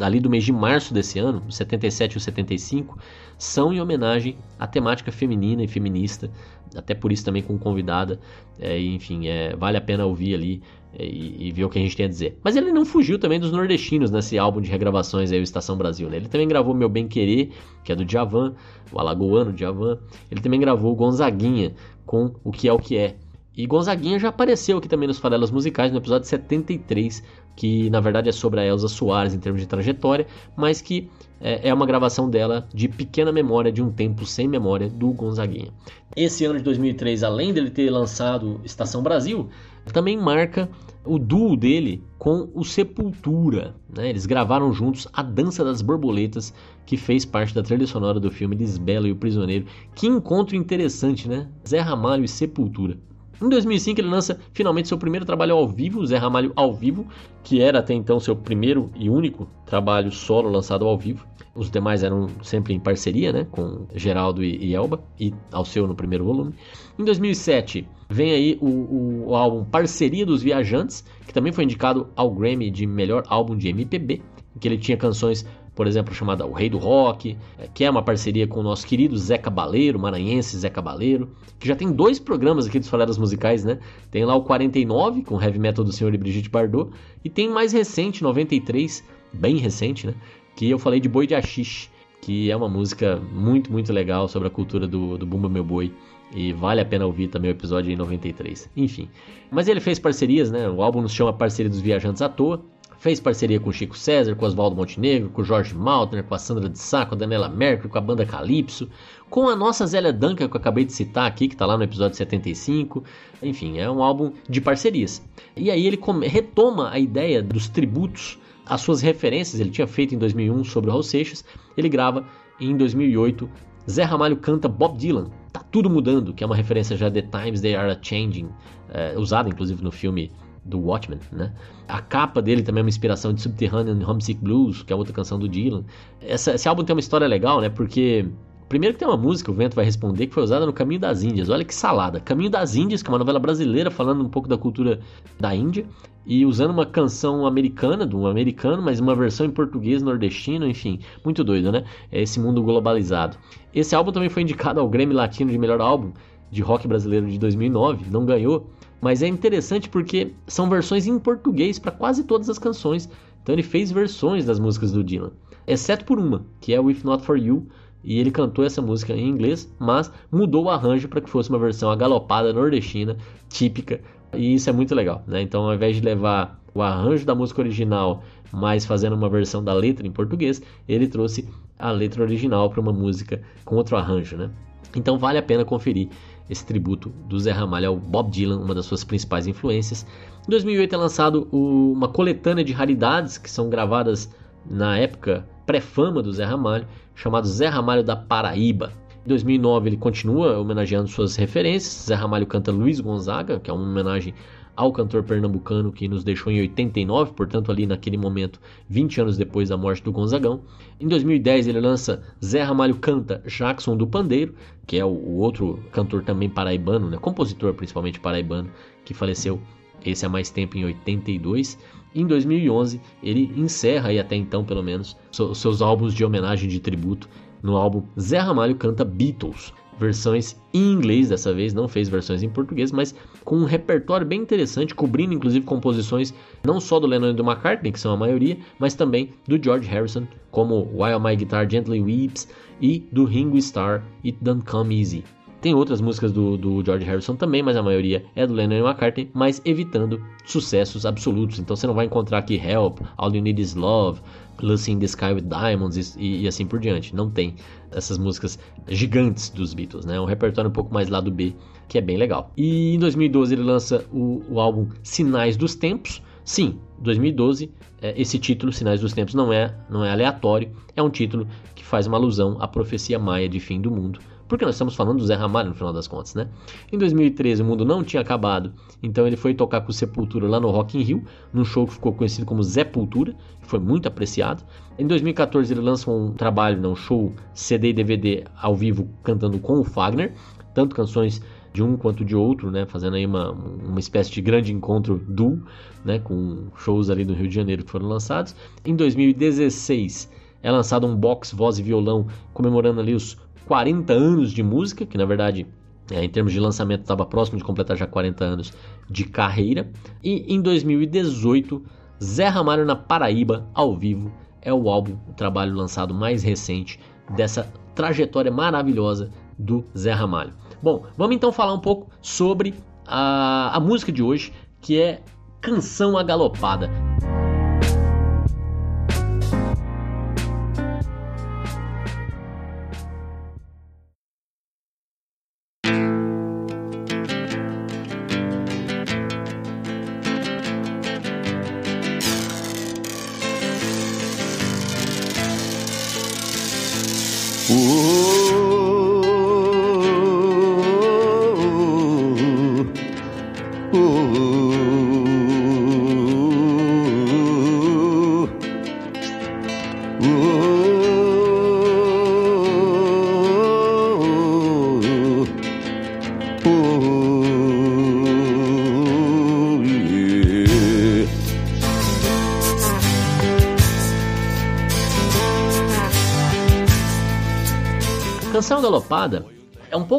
ali do mês de março desse ano, 77 e 75, são em homenagem à temática feminina e feminista, até por isso também com convidada, é, enfim, é, vale a pena ouvir ali é, e, e, ver o que a gente tem a dizer. Mas ele não fugiu também dos nordestinos nesse álbum de regravações aí, o Estação Brasil, né? Ele também gravou Meu Bem Querer, que é do Djavan, o alagoano Djavan, ele também gravou Gonzaguinha com O Que É O Que É, e Gonzaguinha já apareceu aqui também nos Farelas Musicais, no episódio 73, que na verdade é sobre a Elza Soares em termos de trajetória, mas que é, é uma gravação dela de pequena memória de um tempo sem memória do Gonzaguinha. Esse ano de 2003, além dele ter lançado Estação Brasil, também marca o duo dele com o Sepultura. Né? Eles gravaram juntos A Dança das Borboletas, que fez parte da trilha sonora do filme Lisbela e o Prisioneiro. Que encontro interessante, né? Zé Ramalho e Sepultura. Em 2005 ele lança finalmente seu primeiro trabalho ao vivo, Zé Ramalho ao vivo, que era até então seu primeiro e único trabalho solo lançado ao vivo. Os demais eram sempre em parceria, né, com Geraldo e, Elba, e ao seu no primeiro volume. Em 2007 vem aí o, o, o álbum Parceria dos Viajantes, que também foi indicado ao Grammy de melhor álbum de MPB, em que ele tinha canções por exemplo, chamada O Rei do Rock, é, que é uma parceria com o nosso querido Zé Cabaleiro, maranhense Zé Cabaleiro, que já tem dois programas aqui dos Faladas Musicais, né? Tem lá o 49, com Heavy Metal do Senhor e Brigitte Bardot, e tem mais recente, 93, bem recente, né? Que eu falei de Boi de Axixe, que é uma música muito, muito legal sobre a cultura do, do Bumba Meu Boi. E vale a pena ouvir também o episódio em 93. Enfim. Mas ele fez parcerias, né? O álbum nos chama Parceria dos Viajantes à Toa. Fez parceria com Chico César, com Oswaldo Montenegro, com Jorge Maltner, com a Sandra de Sá, com a Daniela Mercury, com a banda Calypso, com a nossa Zélia Duncan, que eu acabei de citar aqui, que está lá no episódio 75. Enfim, é um álbum de parcerias. E aí ele retoma a ideia dos tributos, as suas referências, ele tinha feito em 2001 sobre o Raul Seixas, ele grava em 2008 Zé Ramalho canta Bob Dylan, Tá Tudo Mudando, que é uma referência já a The Times They Are A Changing, é, usada inclusive no filme do Watchmen, né? A capa dele também é uma inspiração de Subterranean Homesick Blues, que é outra canção do Dylan. Essa, esse álbum tem uma história legal, né? Porque Primeiro que tem uma música, o Vento vai responder, que foi usada no Caminho das Índias. Olha que salada. Caminho das Índias, que é uma novela brasileira falando um pouco da cultura da Índia, e usando uma canção americana, de um americano, mas uma versão em português nordestino, enfim, muito doido, né? É esse mundo globalizado. Esse álbum também foi indicado ao Grammy Latino de melhor álbum de rock brasileiro de 2009, não ganhou, mas é interessante porque são versões em português para quase todas as canções. Então ele fez versões das músicas do Dylan, exceto por uma, que é If Not For You, e ele cantou essa música em inglês, mas mudou o arranjo para que fosse uma versão agalopada nordestina, típica, e isso é muito legal, né? Então, ao invés de levar o arranjo da música original, mas fazendo uma versão da letra em português, ele trouxe a letra original para uma música com outro arranjo, né? Então, vale a pena conferir esse tributo do Zé Ramalho ao Bob Dylan, uma das suas principais influências. Em 2008 é lançado o, uma coletânea de raridades que são gravadas na época pré-fama do Zé Ramalho, chamado Zé Ramalho da Paraíba. Em 2009 ele continua homenageando suas referências. Zé Ramalho canta Luiz Gonzaga, que é uma homenagem ao cantor pernambucano que nos deixou em 89, portanto ali naquele momento, 20 anos depois da morte do Gonzagão. Em 2010 ele lança Zé Ramalho canta Jackson do Pandeiro, que é o outro cantor também paraibano, né, compositor principalmente paraibano, que faleceu esse há mais tempo em 82. Em 2011, ele encerra, e até então pelo menos, seus álbuns de homenagem de tributo no álbum Zé Ramalho canta Beatles, versões em inglês dessa vez, não fez versões em português, mas com um repertório bem interessante, cobrindo inclusive composições não só do Lennon e do McCartney, que são a maioria, mas também do George Harrison, como While My Guitar Gently Weeps, e do Ringo Starr, It Don't Come Easy. Tem outras músicas do, do, George Harrison também, mas a maioria é do Lennon e McCartney, mas evitando sucessos absolutos. Então você não vai encontrar aqui Help, All You Need Is Love, Lucy in the Sky with Diamonds e, e, assim por diante. Não tem essas músicas gigantes dos Beatles, né? Um repertório um pouco mais lado B, que é bem legal. E em 2012 ele lança o, o álbum Sinais dos Tempos. Sim, 2012, é, esse título, Sinais dos Tempos, não é, não é aleatório, é um título que faz uma alusão à profecia maia de fim do mundo porque nós estamos falando do Zé Ramalho no final das contas, né? Em 2013 o mundo não tinha acabado, então ele foi tocar com o Sepultura lá no Rock in Rio, num show que ficou conhecido como Zé Pultura, que foi muito apreciado. Em 2014 ele lança um trabalho, um show CD e DVD ao vivo cantando com o Fagner, tanto canções de um quanto de outro, né, fazendo aí uma, uma espécie de grande encontro duo, né, com shows ali no Rio de Janeiro que foram lançados. Em 2016 é lançado um box voz e violão comemorando ali os 40 anos de música, que na verdade é, em termos de lançamento estava próximo de completar já 40 anos de carreira. E em 2018, Zé Ramalho na Paraíba, ao vivo, é o álbum, o trabalho lançado mais recente dessa trajetória maravilhosa do Zé Ramalho. Bom, vamos então falar um pouco sobre a, a música de hoje, que é Canção Agalopada.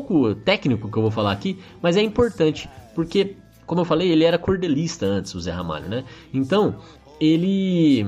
Pouco técnico que eu vou falar aqui, mas é importante porque, como eu falei, ele era cordelista antes, o Zé Ramalho, né? Então, ele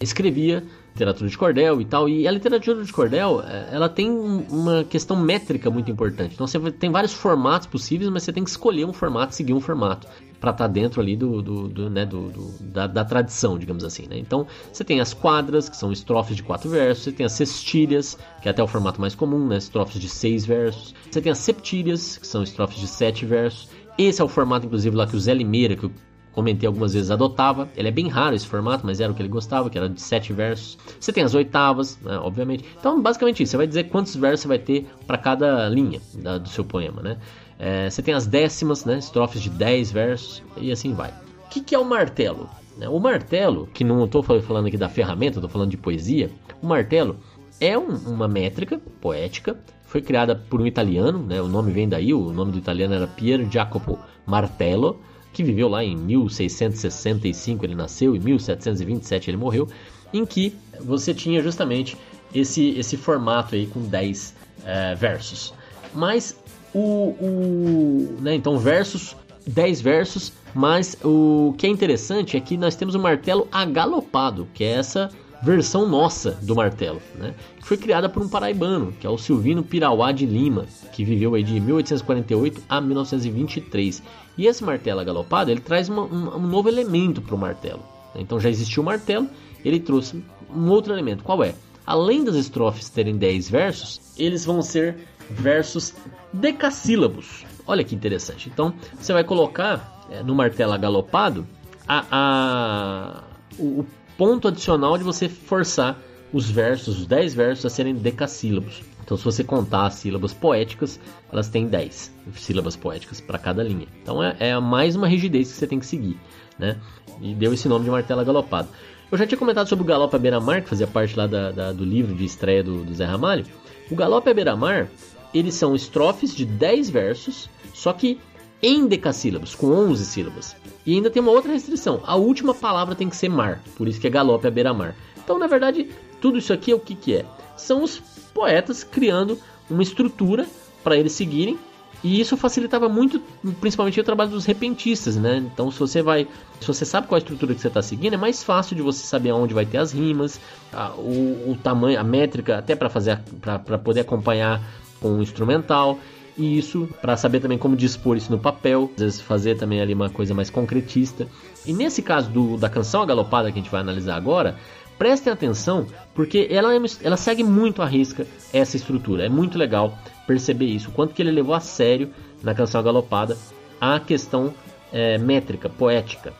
escrevia literatura de cordel e tal. E a literatura de cordel, é, ela tem uma questão métrica muito importante. Então você tem vários formatos possíveis, mas você tem que escolher um formato, seguir um formato para estar tá dentro ali do, do, do né, do, do da, da, tradição, digamos assim. Né? Então você tem as quadras, que são estrofes de quatro versos, você tem as cestilhas, que é até o formato mais comum, né? estrofes de seis versos. Você tem as septilhas, que são estrofes de sete versos. Esse é o formato, inclusive, lá que o Zé Limeira, que comentei algumas vezes, adotava. Ele é bem raro esse formato, mas era o que ele gostava, que era de sete versos. Você tem as oitavas, né, obviamente. Então, basicamente isso. Você vai dizer quantos versos você vai ter para cada linha da, do seu poema, né? É, você tem as décimas, né? Estrofes de 10 versos e assim vai. que, que é o martelo? Né, o martelo, que não estou falando aqui da ferramenta, estou falando de poesia, o martelo é um, uma métrica poética, foi criada por um italiano, né, o nome vem daí, o nome do italiano era Pier Jacopo Martello, que viveu lá em 1665 ele nasceu, em 1727 ele morreu, em que você tinha justamente esse, esse formato aí com 10 é, versos. Mas o, o né, então versos, 10 versos, mas o que é interessante é que nós temos o martelo agalopado, que é essa versão nossa do martelo, né? Que foi criada por um paraibano, que é o Silvino Pirauá de Lima, que viveu aí de 1848 a 1923. E esse martelo agalopado, ele traz uma, um, um, novo elemento para o martelo. Né? Então já existia o martelo, ele trouxe um outro elemento. Qual é? Além das estrofes terem 10 versos, eles vão ser versos decassílabos. Olha que interessante. Então você vai colocar é, no martelo agalopado a, a, o, ponto adicional de você forçar os versos, os 10 versos, a serem decassílabos. Então, se você contar as sílabas poéticas, elas têm 10 sílabas poéticas para cada linha. Então, é, é, mais uma rigidez que você tem que seguir. Né? E deu esse nome de martelo galopado. Eu já tinha comentado sobre o Galope à Beira-Mar, que fazia parte lá da, da, do livro de estreia do, do Zé Ramalho. O Galope à Beira-Mar, eles são estrofes de 10 versos, só que em decassílabos, com 11 sílabas. E ainda tem uma outra restrição: a última palavra tem que ser mar, por isso que é galope à beira-mar. Então, na verdade, tudo isso aqui é o que, que é? São os poetas criando uma estrutura para eles seguirem. E isso facilitava muito, principalmente o trabalho dos repentistas, né? Então, se você vai, se você sabe qual a estrutura que você está seguindo, é mais fácil de você saber aonde vai ter as rimas, a, o, o tamanho, a métrica, até para fazer, para poder acompanhar com o instrumental e isso para saber também como dispor isso no papel, às vezes fazer também ali uma coisa mais concretista. E nesse caso do, da canção agalopada que a gente vai analisar agora, prestem atenção porque ela, é, ela segue muito à risca essa estrutura. É muito legal perceber isso, quanto que ele levou a sério na canção agalopada a questão é, métrica, poética.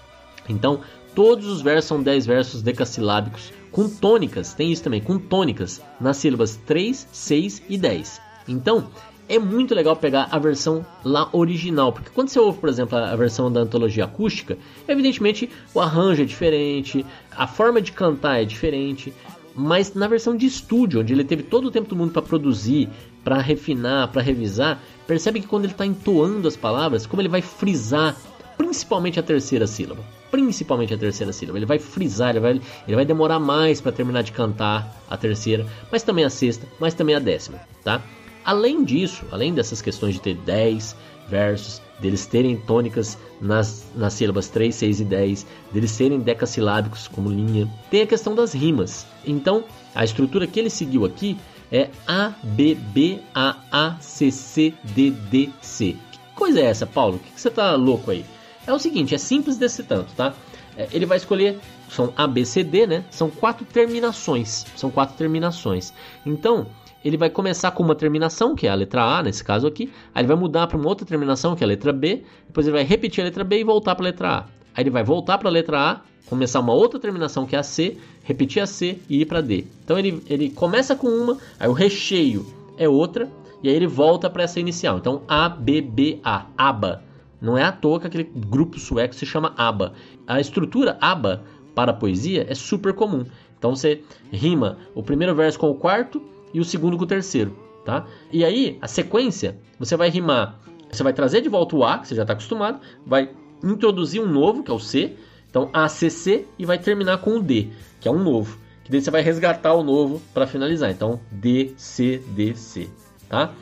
Então, todos os versos são 10 versos decassilábicos com tônicas, tem isso também, com tônicas nas sílabas 3, 6 e 10. Então, é muito legal pegar a versão lá original, porque quando você ouve, por exemplo, a versão da antologia acústica, evidentemente o arranjo é diferente, a forma de cantar é diferente, mas na versão de estúdio, onde ele teve todo o tempo do mundo para produzir, para refinar, para revisar, percebe que quando ele está entoando as palavras, como ele vai frisar principalmente a terceira sílaba. Principalmente a terceira sílaba. Ele vai frisar, ele vai, ele vai demorar mais para terminar de cantar a terceira, mas também a sexta, mas também a décima, tá? Além disso, além dessas questões de ter 10 versos, deles terem tônicas nas, nas sílabas 3, 6 e 10, deles serem decassilábicos como linha, tem a questão das rimas. Então, a estrutura que ele seguiu aqui é A, B, B, A, A, C, C, D, D, C. Que coisa é essa, Paulo? O que, que você tá louco aí? É o seguinte, é simples desse tanto, tá? É, ele vai escolher, são A, B, C, D, né? São quatro terminações, são quatro terminações. Então, ele vai começar com uma terminação, que é a letra A, nesse caso aqui, aí ele vai mudar para uma outra terminação, que é a letra B, depois ele vai repetir a letra B e voltar para a letra A. Aí ele vai voltar para a letra A, começar uma outra terminação, que é a C, repetir a C e ir para D. Então ele, ele começa com uma, aí o recheio é outra, e aí ele volta para essa inicial. Então A, B, B, A, ABA. Não é à toa que aquele grupo sueco se chama ABA. A estrutura ABA para a poesia é super comum. Então você rima o primeiro verso com o quarto, e o segundo com o terceiro, tá? E aí, a sequência, você vai rimar, você vai trazer de volta o A, que você já está acostumado, vai introduzir um novo, que é o C, então ACC, e vai terminar com o D, que é um novo. Que daí você vai resgatar o novo para finalizar. Então, D, C, D, C, tá?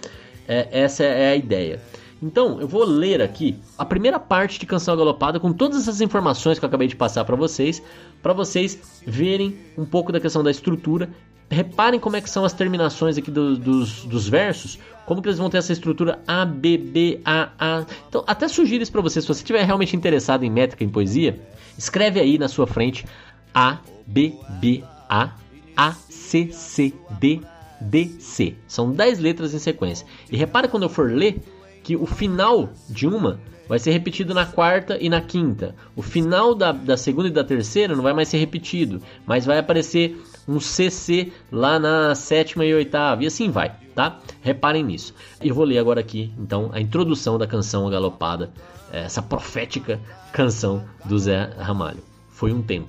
É, essa é a ideia. Então, eu vou ler aqui a primeira parte de Canção Galopada com todas essas informações que eu acabei de passar para vocês, para vocês verem um pouco da questão da estrutura reparem como é que são as terminações aqui do, dos, dos versos, como que eles vão ter essa estrutura A, B, B, A, A. Então, até sugiro isso para você, se você estiver realmente interessado em métrica, em poesia, escreve aí na sua frente A, B, B, A, A, C, C, D, D, C. São 10 letras em sequência. E repare quando eu for ler que o final de uma vai ser repetido na quarta e na quinta. O final da, da segunda e da terceira não vai mais ser repetido, mas vai aparecer um CC lá na sétima e oitava, e assim vai, tá? Reparem nisso. Eu vou ler agora aqui, então, a introdução da canção Galopada, essa profética canção do Zé Ramalho. Foi um tempo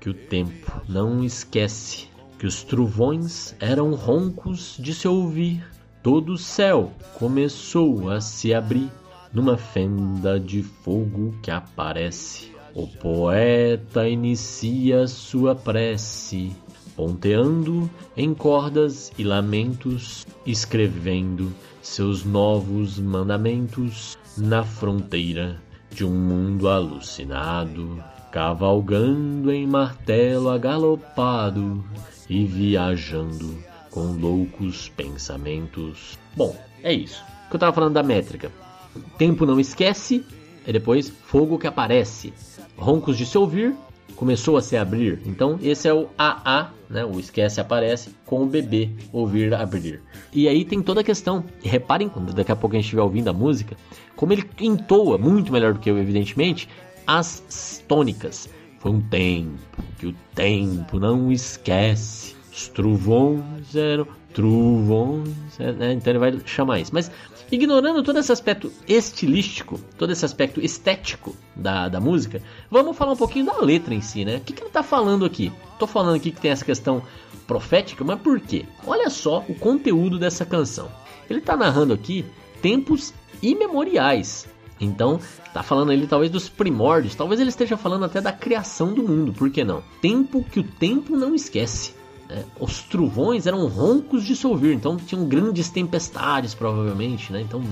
que o tempo não esquece, que os trovões eram roncos de se ouvir, todo o céu começou a se abrir numa fenda de fogo que aparece. O poeta inicia sua prece, ponteando em cordas e lamentos, escrevendo seus novos mandamentos na fronteira de um mundo alucinado, cavalgando em martelo agalopado e viajando com loucos pensamentos. Bom, é isso. O que eu tava falando da métrica. Tempo não esquece, e depois fogo que aparece. Roncos de se ouvir, começou a se abrir. Então, esse é o AA, né? O esquece aparece com o bebê ouvir abrir. E aí tem toda a questão. E reparem quando daqui a pouco a gente estiver ouvindo a música, como ele entoa muito melhor do que eu, evidentemente, as tônicas. Foi um tempo que o tempo não esquece. Os trovões eram trovões, né? então ele vai chamar isso. Mas Ignorando todo esse aspecto estilístico, todo esse aspecto estético da, da música, vamos falar um pouquinho da letra em si, né? O que, que ele está falando aqui? Tô falando aqui que tem essa questão profética, mas por quê? Olha só o conteúdo dessa canção. Ele está narrando aqui tempos imemoriais. Então, tá falando ali talvez dos primórdios, talvez ele esteja falando até da criação do mundo, por que não? Tempo que o tempo não esquece. É, os trovões eram roncos de se ouvir, então tinham grandes tempestades, provavelmente, né? Então,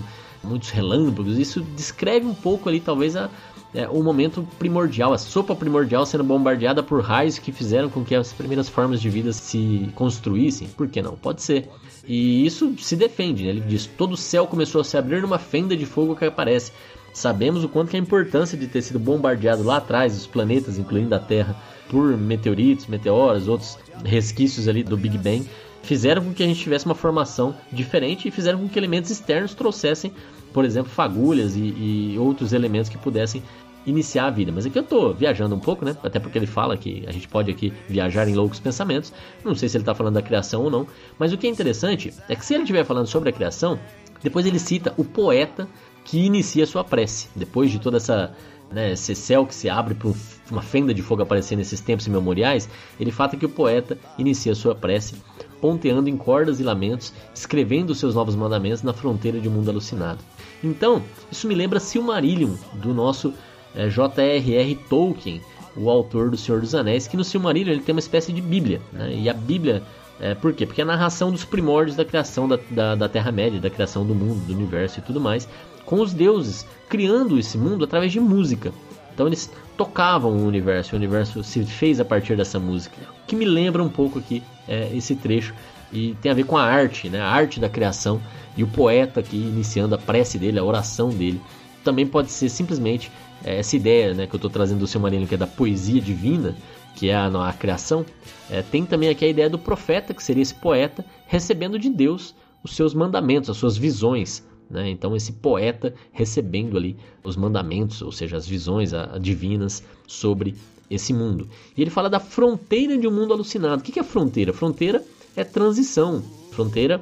muitos relâmpagos. Isso descreve um pouco ali, talvez, a, é, o momento primordial, a sopa primordial sendo bombardeada por raios que fizeram com que as primeiras formas de vida se construíssem. Por que não? Pode ser. E isso se defende, né? Ele diz: todo o céu começou a se abrir numa fenda de fogo que aparece. Sabemos o quanto que a importância de ter sido bombardeado lá atrás, os planetas, incluindo a Terra, por meteoritos, meteoros, outros resquícios ali do Big Bang, fizeram com que a gente tivesse uma formação diferente e fizeram com que elementos externos trouxessem, por exemplo, fagulhas e, e outros elementos que pudessem iniciar a vida. Mas aqui eu estou viajando um pouco, né? Até porque ele fala que a gente pode aqui viajar em loucos pensamentos. Não sei se ele está falando da criação ou não. Mas o que é interessante é que se ele estiver falando sobre a criação, depois ele cita o poeta que inicia sua prece. Depois de toda essa né, céu que se abre para uma fenda de fogo aparecer nesses tempos imemoriais, ele fala que o poeta inicia sua prece ponteando em cordas e lamentos, escrevendo seus novos mandamentos na fronteira de um mundo alucinado. Então, isso me lembra Silmarillion, do nosso é, J.R.R. Tolkien, o autor do Senhor dos Anéis, que no Silmarillion ele tem uma espécie de Bíblia. Né? E a Bíblia, é, por quê? Porque é a narração dos primórdios da criação da, da, da Terra-média, da criação do mundo, do universo e tudo mais com os deuses, criando esse mundo através de música. Então eles tocavam o universo, o universo se fez a partir dessa música, que me lembra um pouco aqui é, esse trecho e tem a ver com a arte, né? a arte da criação e o poeta aqui iniciando a prece dele, a oração dele. Também pode ser simplesmente é, essa ideia né, que eu estou trazendo do seu Marino, que é da poesia divina, que é a, a criação. É, tem também aqui a ideia do profeta, que seria esse poeta recebendo de Deus os seus mandamentos, as suas visões, né? Então, esse poeta recebendo ali os mandamentos, ou seja, as visões divinas sobre esse mundo. E ele fala da fronteira de um mundo alucinado. O que é fronteira? Fronteira é transição. Fronteira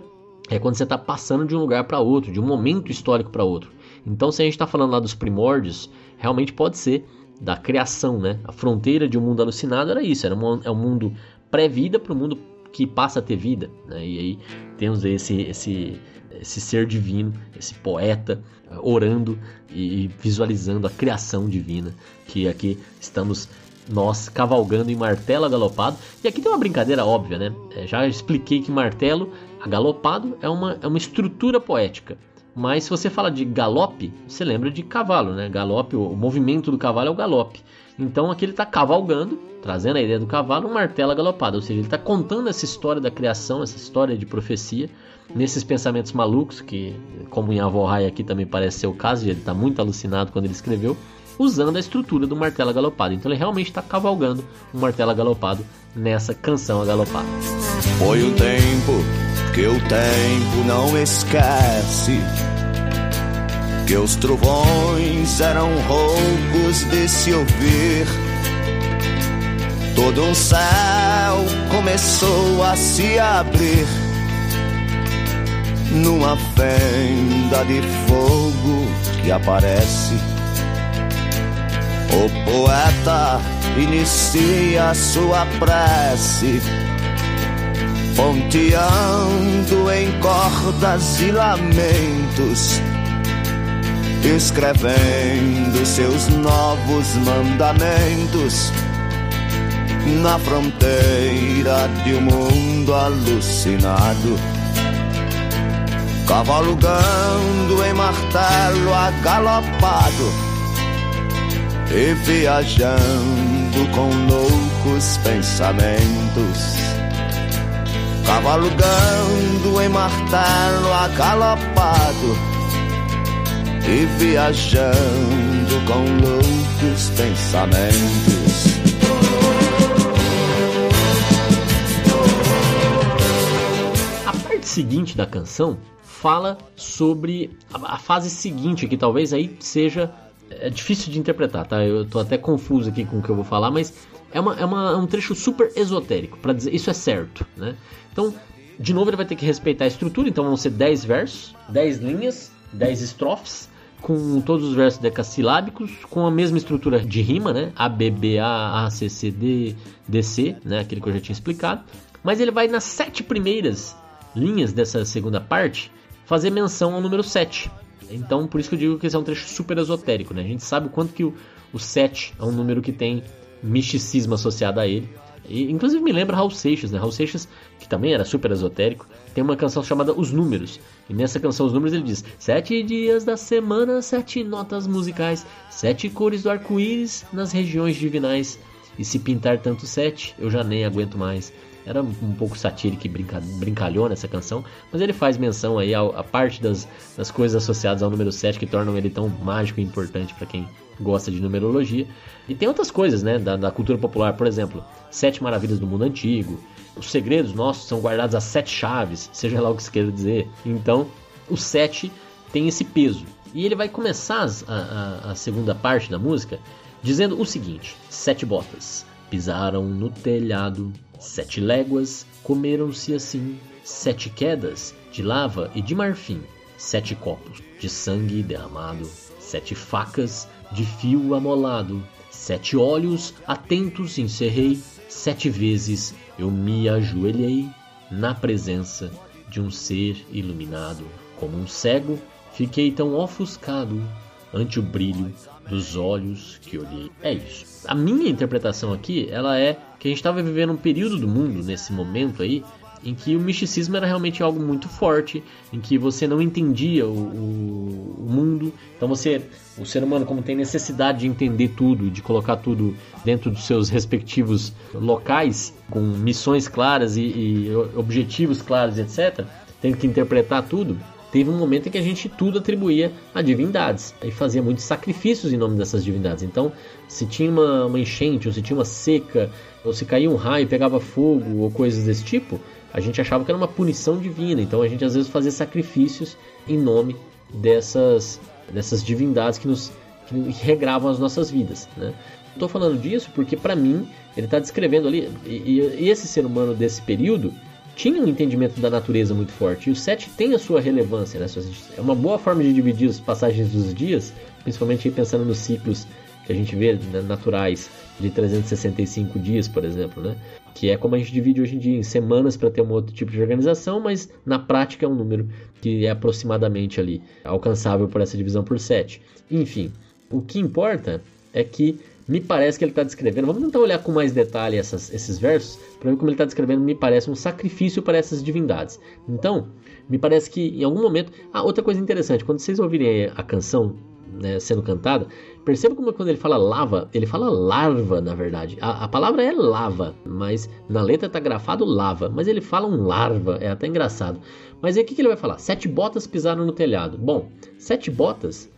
é quando você está passando de um lugar para outro, de um momento histórico para outro. Então, se a gente está falando lá dos primórdios, realmente pode ser da criação, né? A fronteira de um mundo alucinado era isso, era um, é um mundo pré-vida para o mundo que passa a ter vida, né? E aí temos esse, esse esse ser divino, esse poeta eh, orando e visualizando a criação divina, que aqui estamos nós cavalgando em martelo agalopado. E aqui tem uma brincadeira óbvia, né? É, já expliquei que martelo agalopado é uma, é uma estrutura poética. Mas se você fala de galope, você lembra de cavalo, né? Galope, o movimento do cavalo é o galope. Então aqui ele está cavalgando, trazendo a ideia do cavalo, um martelo agalopado. Ou seja, ele está contando essa história da criação, essa história de profecia, nesses pensamentos malucos, que como em Avorrai aqui também parece ser o caso, ele está muito alucinado quando ele escreveu, usando a estrutura do martelo agalopado. Então ele realmente está cavalgando um martelo agalopado nessa canção agalopada. Foi um tempo que o tempo não esquece. Que os trovões eram roncos de se ouvir. Todo um céu começou a se abrir numa fenda de fogo que aparece. O poeta inicia sua prece, ponteando em cordas e lamentos, escrevendo seus novos mandamentos na fronteira de um mundo alucinado. Cavalgando em martelo agalopado e viajando com loucos pensamentos. Cavalgando em martelo agalopado e viajando com loucos pensamentos. seguinte da canção fala sobre a, a fase seguinte, que talvez aí seja é difícil de interpretar, tá? Eu tô até confuso aqui com o que eu vou falar, mas é, uma, é, uma, é um trecho super esotérico, para dizer isso é certo, né? Então, de novo, ele vai ter que respeitar a estrutura, então vão ser 10 versos, 10 linhas, 10 estrofes, com todos os versos decassilábicos, com a mesma estrutura de rima, né? A, B, B, A, A, C, C, D, D, C, né? Aquele que eu já tinha explicado. Mas ele vai nas sete primeiras linhas dessa segunda parte fazer menção ao número 7. Então, por isso que eu digo que esse é um trecho super esotérico, né? A gente sabe o quanto que o, o 7 é um número que tem misticismo associado a ele. E, inclusive me lembra Raul Seixas, né? Raul Seixas, que também era super esotérico, tem uma canção chamada Os Números. E nessa canção Os Números ele diz: Sete dias da semana, sete notas musicais, sete cores do arco-íris nas regiões divinais. E se pintar tanto sete, eu já nem aguento mais. Era um pouco satírica e brinca, brincalhona essa canção, mas ele faz menção aí a, a parte das, das coisas associadas ao número 7 que tornam ele tão mágico e importante para quem gosta de numerologia. E tem outras coisas, né, da, da, cultura popular, por exemplo, Sete Maravilhas do Mundo Antigo, os segredos nossos são guardados às sete chaves, seja lá o que se queira dizer. Então, o sete tem esse peso. E ele vai começar a, a, a segunda parte da música dizendo o seguinte: Sete botas pisaram no telhado Sete léguas comeram-se assim, sete quedas de lava e de marfim, sete copos de sangue derramado, sete facas de fio amolado, sete olhos atentos encerrei, sete vezes eu me ajoelhei na presença de um ser iluminado. Como um cego, fiquei tão ofuscado ante o brilho dos olhos que olhei. É isso. A minha interpretação aqui, ela é que a gente estava vivendo um período do mundo nesse momento aí em que o misticismo era realmente algo muito forte, em que você não entendia o, o, mundo. Então você, o ser humano, como tem necessidade de entender tudo, de colocar tudo dentro dos seus respectivos locais, com missões claras e, e objetivos claros, etc., tem que interpretar tudo teve um momento em que a gente tudo atribuía a divindades e fazia muitos sacrifícios em nome dessas divindades. Então, se tinha uma, uma enchente, ou se tinha uma seca, ou se caía um raio, pegava fogo, ou coisas desse tipo, a gente achava que era uma punição divina. Então, a gente às vezes fazia sacrifícios em nome dessas, dessas divindades que nos que regravam as nossas vidas. Né? Estou falando disso porque, para mim, ele está descrevendo ali, e, e esse ser humano desse período tinha um entendimento da natureza muito forte. E o 7 tem a sua relevância, né? É uma boa forma de dividir as passagens dos dias, principalmente pensando nos ciclos que a gente vê né, naturais de 365 dias, por exemplo, né? Que é como a gente divide hoje em dia em semanas para ter um outro tipo de organização, mas na prática é um número que é aproximadamente ali alcançável por essa divisão por 7. Enfim, o que importa é que me parece que ele está descrevendo. Vamos tentar olhar com mais detalhe essas, esses versos para ver como ele está descrevendo. Me parece um sacrifício para essas divindades. Então, me parece que em algum momento. Ah, outra coisa interessante: quando vocês ouvirem a canção né, sendo cantada, perceba como quando ele fala lava, ele fala larva, na verdade. A, a palavra é lava, mas na letra está grafado lava, mas ele fala um larva, é até engraçado. Mas aí o que, que ele vai falar? Sete botas pisaram no telhado. Bom, sete botas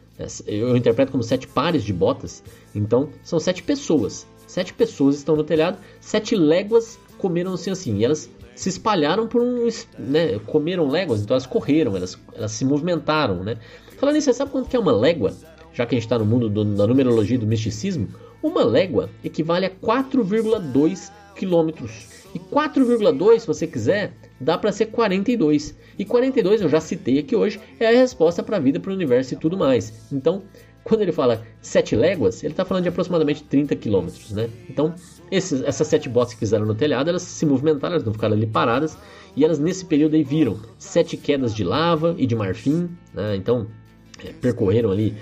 eu interpreto como sete pares de botas. Então, são sete pessoas. Sete pessoas estão no telhado, sete léguas comeram-se assim. E elas se espalharam por um. Né, comeram léguas, então elas correram, elas, elas se movimentaram. Né? Falando nisso, você sabe quanto que é uma légua? Já que a gente está no mundo do, da numerologia e do misticismo, Uma légua equivale a 4,2 quilômetros. E 4,2, se você quiser, dá para ser 42. E 42, eu já citei aqui hoje, é a resposta para a vida, para o universo e tudo mais. Então, quando ele fala 7 léguas, ele está falando de aproximadamente 30 quilômetros, né? Então, esses, essas sete botas que fizeram no telhado, elas se movimentaram, elas não ficaram ali paradas, e elas nesse período aí viram sete quedas de lava e de marfim, né? Então, é, percorreram ali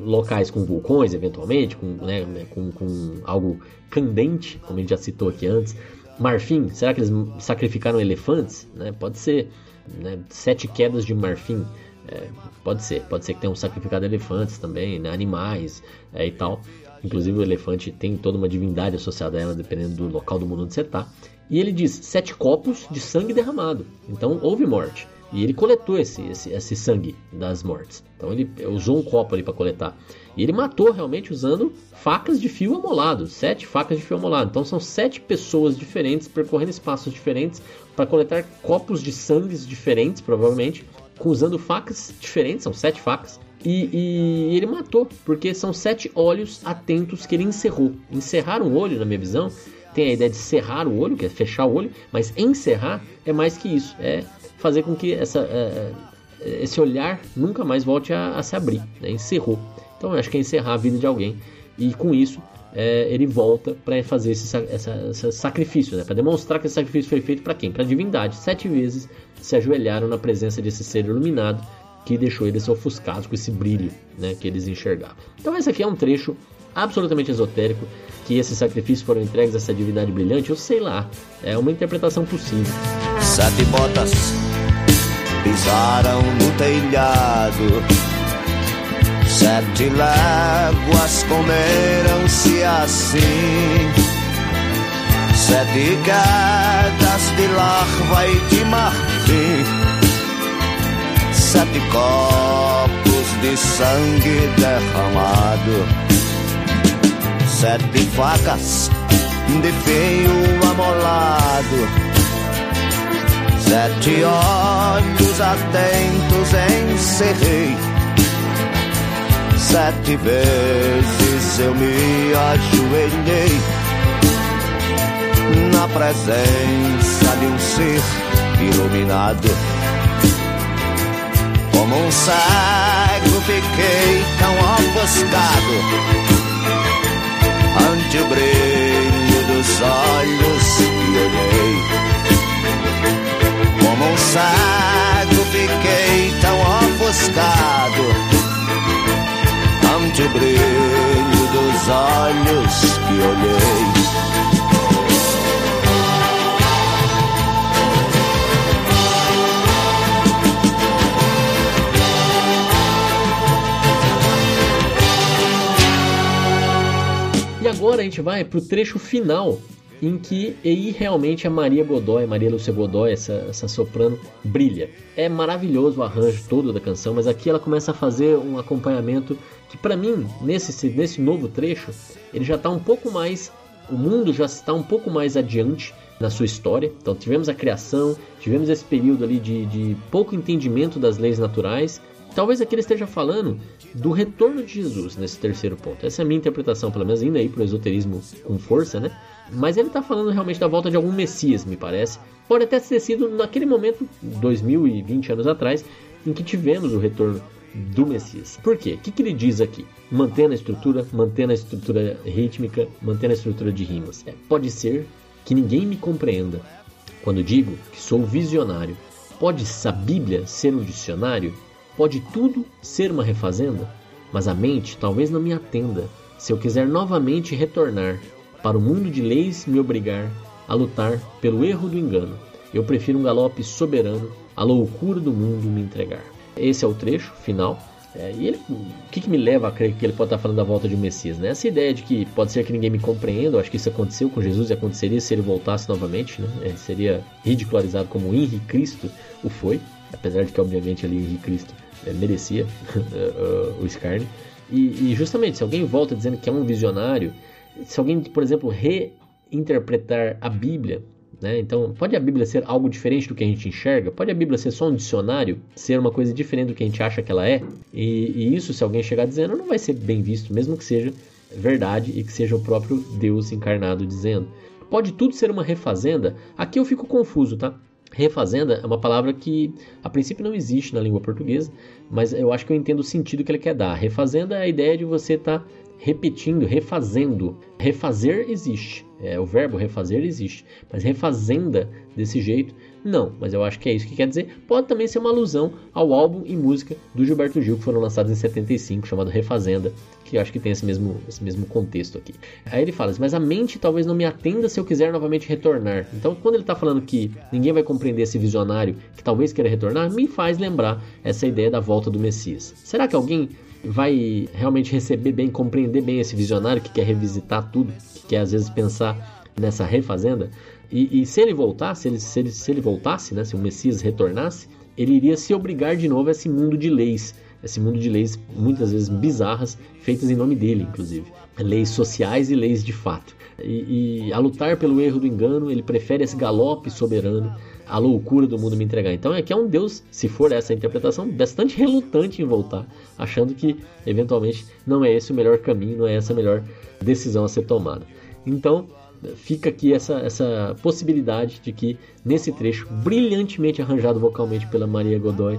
locais com vulcões, eventualmente, com, né, com, com algo candente, como a gente já citou aqui antes. Marfim, será que eles sacrificaram elefantes? Né? Pode ser. Né? Sete quedas de marfim. É, pode ser, pode ser que tenham sacrificado elefantes também, né? animais é, e tal. Inclusive o elefante tem toda uma divindade associada a ela, dependendo do local do mundo onde você está. E ele diz sete copos de sangue derramado. Então houve morte. E ele coletou esse, esse, esse sangue das mortes. Então ele usou um copo ali para coletar. E ele matou realmente usando facas de fio amolado, sete facas de fio amolado. Então são sete pessoas diferentes percorrendo espaços diferentes para coletar copos de sangues diferentes, provavelmente, usando facas diferentes, são sete facas. E, e, ele matou, porque são sete olhos atentos que ele encerrou. Encerrar um olho, na minha visão, tem a ideia de cerrar o olho, que é fechar o olho, mas encerrar é mais que isso. É fazer com que essa, é, é, esse olhar nunca mais volte a, a se abrir. Né? Encerrou. Então eu acho que é encerrar a vida de alguém. E com isso é, ele volta para fazer esse, essa, esse sacrifício, né? para demonstrar que esse sacrifício foi feito para quem? Para a divindade. Sete vezes se ajoelharam na presença desse ser iluminado que deixou eles ofuscados com esse brilho né, que eles enxergavam. Então esse aqui é um trecho absolutamente esotérico que esses sacrifícios foram entregues a essa divindade brilhante, eu sei lá, é uma interpretação possível. Sete botas pisaram no telhado, sete léguas comeram-se assim. Sete quedas de larva e de marfim, sete copos de sangue derramado. Sete facas de feio amolado, sete olhos atentos encerrei. Sete vezes eu me ajoelhei na presença de um ser iluminado. Como um cego fiquei tão ofuscado ante o brilho dos olhos que olhei. Como um cego fiquei tão ofuscado ante o brilho dos olhos que olhei. agora a gente vai pro trecho final em que aí realmente a Maria Godoy, Maria Lúcia Godoy, essa, essa soprano, brilha. É maravilhoso o arranjo todo da canção, mas aqui ela começa a fazer um acompanhamento que para mim, nesse, nesse novo trecho, ele já está um pouco mais, o mundo já está um pouco mais adiante na sua história. Então tivemos a criação, tivemos esse período ali de, de pouco entendimento das leis naturais, Talvez aqui ele esteja falando do retorno de Jesus nesse terceiro ponto. Essa é a minha interpretação, pelo menos indo aí para o esoterismo com força, né? Mas ele está falando realmente da volta de algum Messias, me parece. Pode até ter sido naquele momento, 2020 anos atrás, em que tivemos o retorno do Messias. Por quê? O que, que ele diz aqui? Mantendo a estrutura, mantendo a estrutura rítmica, mantendo a estrutura de rimas. É, pode ser que ninguém me compreenda quando digo que sou visionário. Pode a Bíblia ser um dicionário? Pode tudo ser uma refazenda, mas a mente talvez não me atenda se eu quiser novamente retornar para o mundo de leis me obrigar a lutar pelo erro do engano. Eu prefiro um galope soberano, a loucura do mundo me entregar. Esse é o trecho final. É, e ele, o que, que, me leva a crer que ele pode estar falando da volta de um Messias? Né? Essa ideia de que pode ser que ninguém me compreenda, eu acho que isso aconteceu com Jesus e aconteceria se ele voltasse novamente, né? É, seria ridicularizado como Henri Cristo o foi apesar de que obviamente ali Henrique Cristo é, merecia uh, o escárnio. E, e, justamente, se alguém volta dizendo que é um visionário, se alguém, por exemplo, reinterpretar a Bíblia, né? então pode a Bíblia ser algo diferente do que a gente enxerga? Pode a Bíblia ser só um dicionário, ser uma coisa diferente do que a gente acha que ela é? E, e isso, se alguém chegar dizendo, não vai ser bem visto, mesmo que seja verdade e que seja o próprio Deus encarnado dizendo. Pode tudo ser uma refazenda? Aqui eu fico confuso, tá? Refazenda é uma palavra que a princípio não existe na língua portuguesa, mas eu acho que eu entendo o sentido que ele quer dar. Refazenda é a ideia de você estar tá repetindo, refazendo. Refazer existe, é, o verbo refazer existe, mas refazenda desse jeito não, mas eu acho que é isso que quer dizer. Pode também ser uma alusão ao álbum e música do Gilberto Gil que foram lançados em 75, chamado Refazenda, que eu acho que tem esse mesmo, esse mesmo contexto aqui. Aí ele fala, mas a mente talvez não me atenda se eu quiser novamente retornar. Então, quando ele está falando que ninguém vai compreender esse visionário que talvez queira retornar, me faz lembrar essa ideia da volta do Messias. Será que alguém vai realmente receber bem, compreender bem esse visionário que quer revisitar tudo, que quer às vezes pensar nessa refazenda? E, e, se ele voltasse, ele, se, ele, se ele voltasse, né, se o Messias retornasse, ele iria se obrigar de novo a esse mundo de leis, esse mundo de leis muitas vezes bizarras, feitas em nome dele, inclusive. Leis sociais e leis de fato. E, e a lutar pelo erro do engano, ele prefere esse galope soberano, a loucura do mundo me entregar. Então é que é um Deus, se for essa interpretação, bastante relutante em voltar, achando que eventualmente não é esse o melhor caminho, não é essa a melhor decisão a ser tomada. Então, fica aqui essa, essa possibilidade de que nesse trecho, brilhantemente arranjado vocalmente pela Maria Godoy,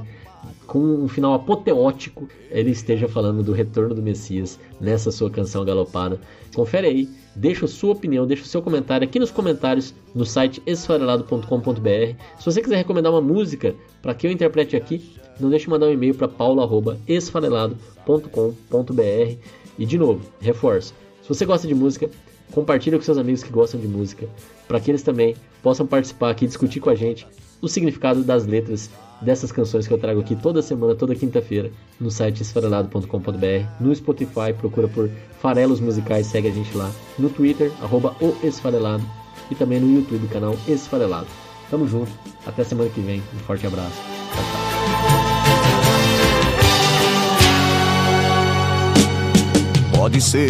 com um final apoteótico, ele esteja falando do retorno do Messias nessa sua canção galopada. Confere aí, deixa a sua opinião, deixa o seu comentário aqui nos comentários no site esfarelado.com.br. Se você quiser recomendar uma música para que eu interprete aqui, não deixe de mandar um e-mail para paulo@esfarelado.com.br. E de novo, reforço, se você gosta de música, compartilhe com seus amigos que gostam de música, para que eles também possam participar aqui, discutir com a gente o significado das letras dessas canções que eu trago aqui toda semana, toda quinta-feira, no site esfarelado.com.br, no Spotify, procura por Farelos Musicais, segue a gente lá, no Twitter, arroba o Esfarelado, e também no YouTube, canal Esfarelado. Tamo junto, até semana que vem, um forte abraço. Tchau, tchau. Pode ser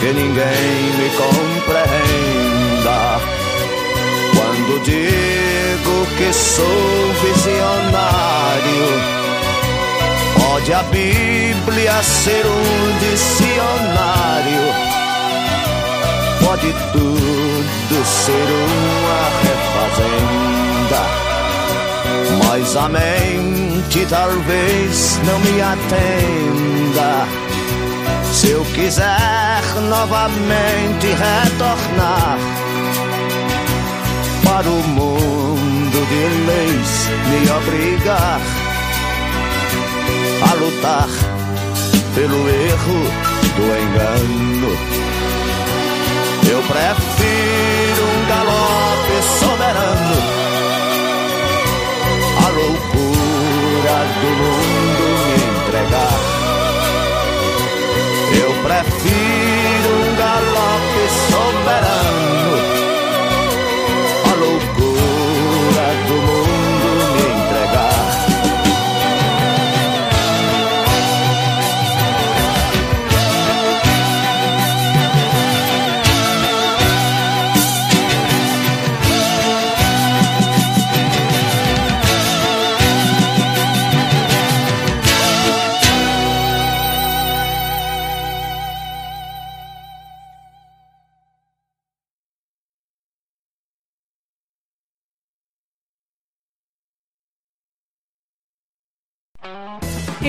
que ninguém me compreenda quando digo que sou visionário. Pode a Bíblia ser um dicionário, pode tudo ser uma refazenda, mas a mente talvez não me atenda. Se eu quiser novamente retornar para o mundo de leis, me obrigar a lutar pelo erro do engano. Eu prefiro um galope soberano, a loucura do mundo me entregar. Eu prefiro um galope soberano,